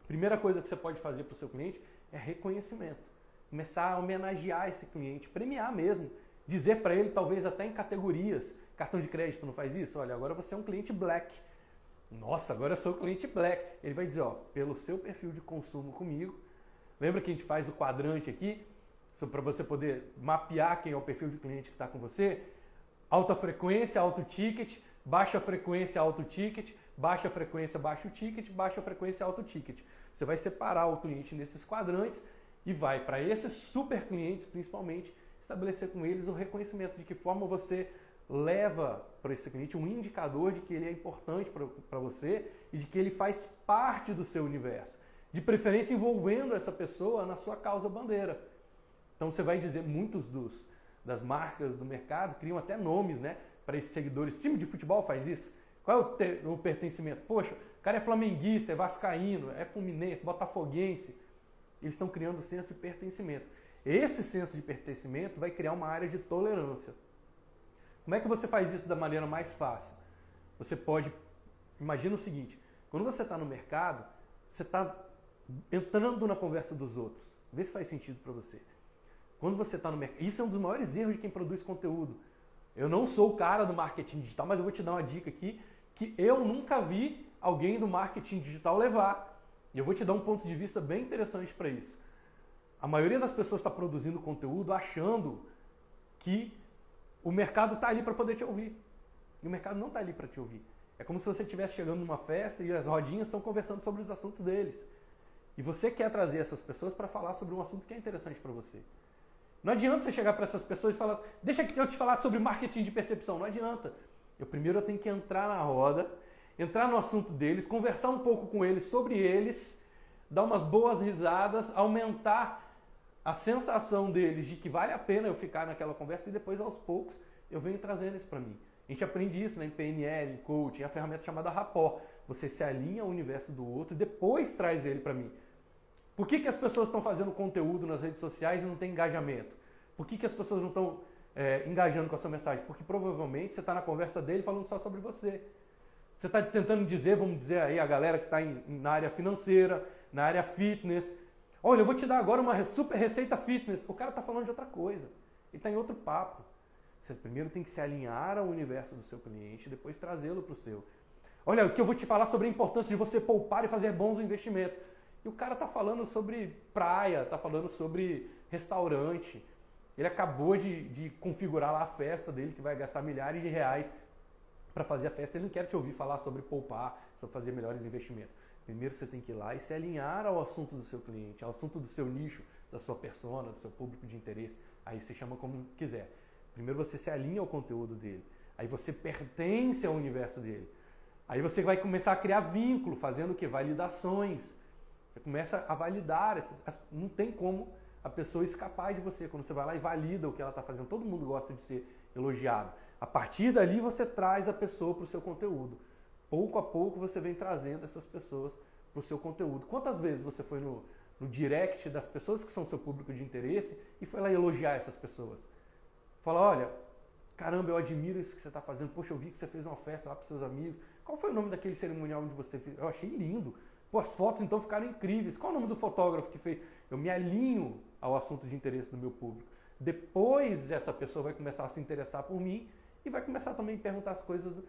Primeira coisa que você pode fazer para o seu cliente é reconhecimento. Começar a homenagear esse cliente, premiar mesmo. Dizer para ele, talvez até em categorias. Cartão de crédito não faz isso? Olha, agora você é um cliente black. Nossa, agora eu sou cliente black. Ele vai dizer, ó, pelo seu perfil de consumo comigo. Lembra que a gente faz o quadrante aqui? Para você poder mapear quem é o perfil de cliente que está com você. Alta frequência, alto ticket. Baixa frequência, alto ticket. Baixa frequência, baixo ticket. Baixa frequência, alto ticket. Você vai separar o cliente nesses quadrantes e vai para esses super clientes, principalmente, estabelecer com eles o reconhecimento de que forma você leva para esse cliente um indicador de que ele é importante para você e de que ele faz parte do seu universo. De preferência envolvendo essa pessoa na sua causa bandeira. Então você vai dizer, muitos dos, das marcas do mercado criam até nomes né, para esses seguidores. Time de futebol faz isso. Qual é o, o pertencimento? Poxa, o cara é flamenguista, é vascaíno, é fluminense, botafoguense. Eles estão criando o senso de pertencimento. Esse senso de pertencimento vai criar uma área de tolerância. Como é que você faz isso da maneira mais fácil? Você pode. Imagina o seguinte: quando você está no mercado, você está entrando na conversa dos outros. Vê se faz sentido para você. Quando você está no mercado. Isso é um dos maiores erros de quem produz conteúdo. Eu não sou o cara do marketing digital, mas eu vou te dar uma dica aqui que eu nunca vi alguém do marketing digital levar. E eu vou te dar um ponto de vista bem interessante para isso. A maioria das pessoas está produzindo conteúdo achando que o mercado está ali para poder te ouvir. E o mercado não está ali para te ouvir. É como se você estivesse chegando numa festa e as rodinhas estão conversando sobre os assuntos deles. E você quer trazer essas pessoas para falar sobre um assunto que é interessante para você. Não adianta você chegar para essas pessoas e falar, deixa eu te falar sobre marketing de percepção. Não adianta. Eu primeiro eu tenho que entrar na roda, entrar no assunto deles, conversar um pouco com eles sobre eles, dar umas boas risadas, aumentar a sensação deles de que vale a pena eu ficar naquela conversa e depois aos poucos eu venho trazendo isso para mim. A gente aprende isso né, em PNL, em coaching, a ferramenta chamada rapport. Você se alinha ao universo do outro e depois traz ele para mim. Por que, que as pessoas estão fazendo conteúdo nas redes sociais e não tem engajamento? Por que, que as pessoas não estão é, engajando com a sua mensagem? Porque provavelmente você está na conversa dele falando só sobre você. Você está tentando dizer, vamos dizer aí, a galera que está na área financeira, na área fitness. Olha, eu vou te dar agora uma super receita fitness. O cara está falando de outra coisa. Ele está em outro papo. Você primeiro tem que se alinhar ao universo do seu cliente, depois trazê-lo para o seu. Olha, o que eu vou te falar sobre a importância de você poupar e fazer bons investimentos. E o cara está falando sobre praia, está falando sobre restaurante, Ele acabou de, de configurar lá a festa dele, que vai gastar milhares de reais para fazer a festa. Ele não quer te ouvir falar sobre poupar, sobre fazer melhores investimentos. Primeiro você tem que ir lá e se alinhar ao assunto do seu cliente, ao assunto do seu nicho, da sua persona, do seu público de interesse. Aí você chama como quiser. Primeiro você se alinha ao conteúdo dele. Aí você pertence ao universo dele. Aí você vai começar a criar vínculo, fazendo o que? Validações. Você começa a validar. Não tem como a pessoa escapar de você. Quando você vai lá e valida o que ela está fazendo. Todo mundo gosta de ser elogiado. A partir dali você traz a pessoa para o seu conteúdo pouco a pouco você vem trazendo essas pessoas para o seu conteúdo. Quantas vezes você foi no, no direct das pessoas que são seu público de interesse e foi lá elogiar essas pessoas? Fala, olha, caramba, eu admiro isso que você está fazendo. Poxa, eu vi que você fez uma festa lá para seus amigos. Qual foi o nome daquele cerimonial onde você fez? Eu achei lindo. Pô, as fotos então ficaram incríveis. Qual o nome do fotógrafo que fez? Eu me alinho ao assunto de interesse do meu público. Depois essa pessoa vai começar a se interessar por mim e vai começar também a perguntar as coisas do,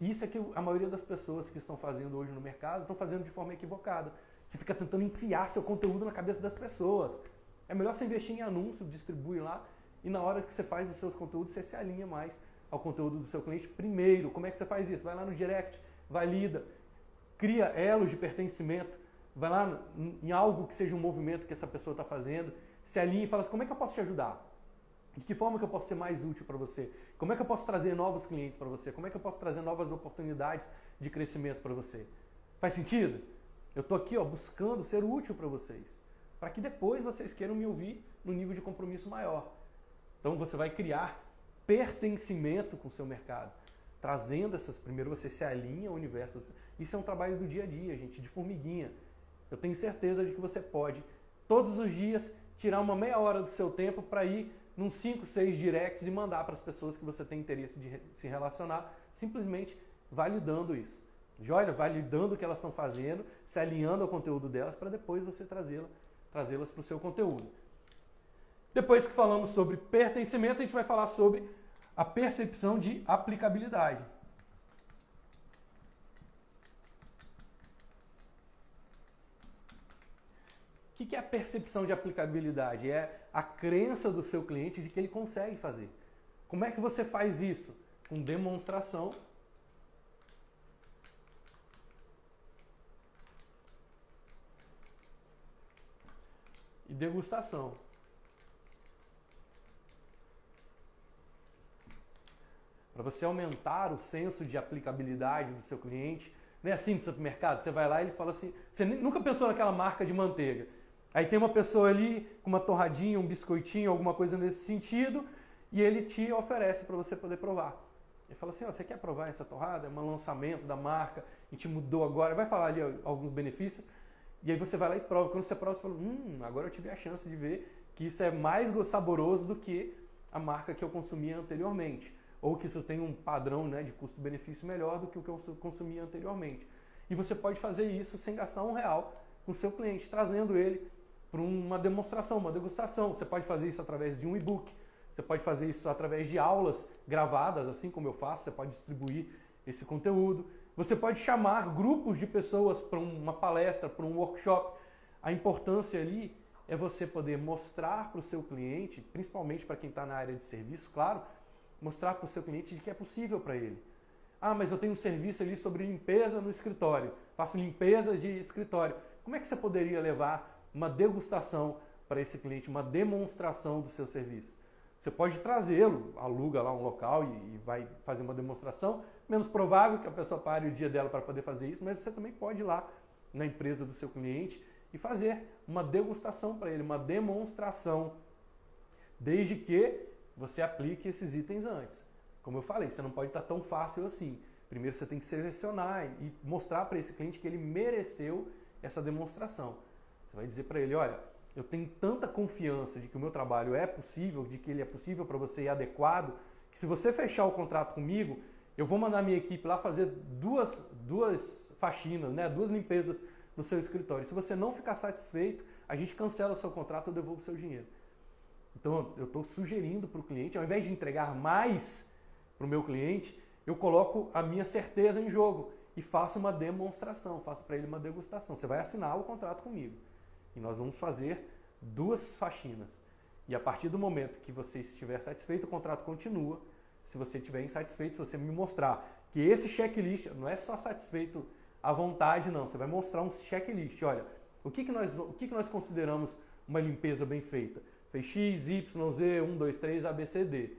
isso é que a maioria das pessoas que estão fazendo hoje no mercado estão fazendo de forma equivocada. Você fica tentando enfiar seu conteúdo na cabeça das pessoas. É melhor você investir em anúncio, distribui lá e na hora que você faz os seus conteúdos, você se alinha mais ao conteúdo do seu cliente primeiro. Como é que você faz isso? Vai lá no direct, valida, cria elos de pertencimento, vai lá em algo que seja um movimento que essa pessoa está fazendo, se alinha e fala assim, como é que eu posso te ajudar? De que forma que eu posso ser mais útil para você? Como é que eu posso trazer novos clientes para você? Como é que eu posso trazer novas oportunidades de crescimento para você? Faz sentido? Eu estou aqui ó, buscando ser útil para vocês, para que depois vocês queiram me ouvir no nível de compromisso maior. Então você vai criar pertencimento com o seu mercado, trazendo essas. Primeiro você se alinha ao universo. Isso é um trabalho do dia a dia, gente, de formiguinha. Eu tenho certeza de que você pode, todos os dias, tirar uma meia hora do seu tempo para ir num 5, 6 directs e mandar para as pessoas que você tem interesse de se relacionar, simplesmente validando isso. Joia, validando o que elas estão fazendo, se alinhando ao conteúdo delas para depois você trazê-las trazê para o seu conteúdo. Depois que falamos sobre pertencimento, a gente vai falar sobre a percepção de aplicabilidade. O que é a percepção de aplicabilidade? É a crença do seu cliente de que ele consegue fazer. Como é que você faz isso? Com demonstração. E degustação. Para você aumentar o senso de aplicabilidade do seu cliente, não é assim no supermercado? Você vai lá e ele fala assim: você nunca pensou naquela marca de manteiga? Aí tem uma pessoa ali com uma torradinha, um biscoitinho, alguma coisa nesse sentido, e ele te oferece para você poder provar. Ele fala assim: você quer provar essa torrada? É um lançamento da marca, a gente mudou agora. Vai falar ali alguns benefícios. E aí você vai lá e prova. Quando você prova, você fala: hum, agora eu tive a chance de ver que isso é mais saboroso do que a marca que eu consumia anteriormente. Ou que isso tem um padrão né, de custo-benefício melhor do que o que eu consumia anteriormente. E você pode fazer isso sem gastar um real com o seu cliente, trazendo ele para uma demonstração, uma degustação. Você pode fazer isso através de um e-book, você pode fazer isso através de aulas gravadas, assim como eu faço, você pode distribuir esse conteúdo. Você pode chamar grupos de pessoas para uma palestra, para um workshop. A importância ali é você poder mostrar para o seu cliente, principalmente para quem está na área de serviço, claro, mostrar para o seu cliente de que é possível para ele. Ah, mas eu tenho um serviço ali sobre limpeza no escritório, faço limpeza de escritório. Como é que você poderia levar uma degustação para esse cliente, uma demonstração do seu serviço. Você pode trazê-lo, aluga lá um local e, vai fazer uma demonstração. Menos provável que a pessoa pare o dia dela para poder fazer isso, mas você também pode ir lá na empresa do seu cliente e fazer uma degustação para ele, uma demonstração, desde que você aplique esses itens antes. Como eu falei, você não pode estar tão fácil assim. Primeiro você tem que selecionar e mostrar para esse cliente que ele mereceu essa demonstração. Você vai dizer para ele, olha, eu tenho tanta confiança de que o meu trabalho é possível, de que ele é possível para você e adequado, que se você fechar o contrato comigo, eu vou mandar minha equipe lá fazer duas, duas faxinas, né, duas limpezas no seu escritório. Se você não ficar satisfeito, a gente cancela o seu contrato, eu devolvo o seu dinheiro. Então eu estou sugerindo para o cliente, ao invés de entregar mais para o meu cliente, eu coloco a minha certeza em jogo e faço uma demonstração, faço para ele uma degustação. Você vai assinar o contrato comigo. E nós vamos fazer duas faxinas. E a partir do momento que você estiver satisfeito, o contrato continua. Se você estiver insatisfeito, se você me mostrar que esse checklist não é só satisfeito à vontade, não. Você vai mostrar um checklist. Olha, o que, que, nós, o que, que nós consideramos uma limpeza bem feita? Fez X, Y, Z, 1, 2, 3, A, B, C, D.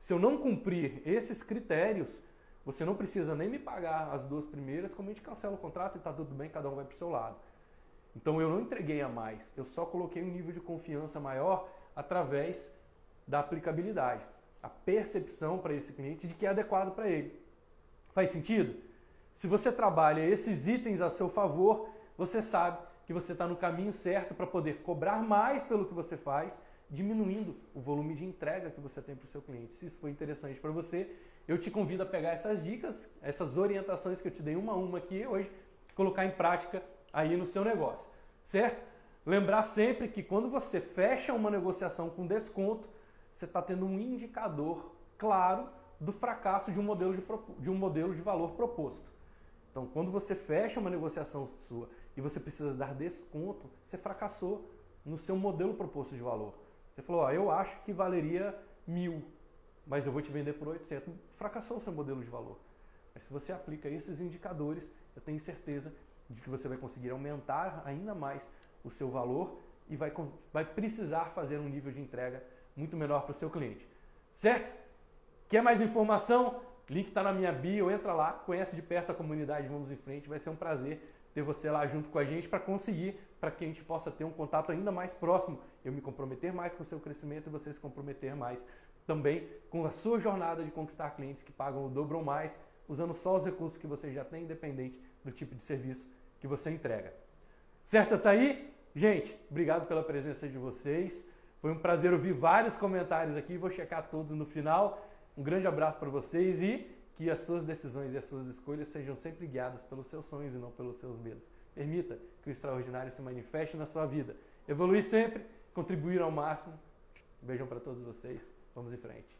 Se eu não cumprir esses critérios, você não precisa nem me pagar as duas primeiras, como a gente cancela o contrato e está tudo bem, cada um vai para o seu lado. Então eu não entreguei a mais, eu só coloquei um nível de confiança maior através da aplicabilidade, a percepção para esse cliente de que é adequado para ele. Faz sentido? Se você trabalha esses itens a seu favor, você sabe que você está no caminho certo para poder cobrar mais pelo que você faz, diminuindo o volume de entrega que você tem para o seu cliente. Se isso for interessante para você, eu te convido a pegar essas dicas, essas orientações que eu te dei uma a uma aqui hoje, colocar em prática aí no seu negócio, certo? Lembrar sempre que quando você fecha uma negociação com desconto, você está tendo um indicador claro do fracasso de um modelo de, de um modelo de valor proposto. Então, quando você fecha uma negociação sua e você precisa dar desconto, você fracassou no seu modelo proposto de valor. Você falou, ó, eu acho que valeria mil, mas eu vou te vender por 800. Fracassou o seu modelo de valor. Mas se você aplica esses indicadores, eu tenho certeza de que você vai conseguir aumentar ainda mais o seu valor e vai, vai precisar fazer um nível de entrega muito menor para o seu cliente. Certo? Quer mais informação? Link está na minha bio, entra lá, conhece de perto a comunidade Vamos em Frente, vai ser um prazer ter você lá junto com a gente para conseguir, para que a gente possa ter um contato ainda mais próximo, eu me comprometer mais com o seu crescimento e você se comprometer mais também com a sua jornada de conquistar clientes que pagam o dobro ou mais, usando só os recursos que você já tem, independente do tipo de serviço que você entrega. Certo, tá aí? Gente, obrigado pela presença de vocês. Foi um prazer ouvir vários comentários aqui, vou checar todos no final. Um grande abraço para vocês e que as suas decisões e as suas escolhas sejam sempre guiadas pelos seus sonhos e não pelos seus medos. Permita que o extraordinário se manifeste na sua vida. Evoluir sempre, contribuir ao máximo. Beijão para todos vocês. Vamos em frente.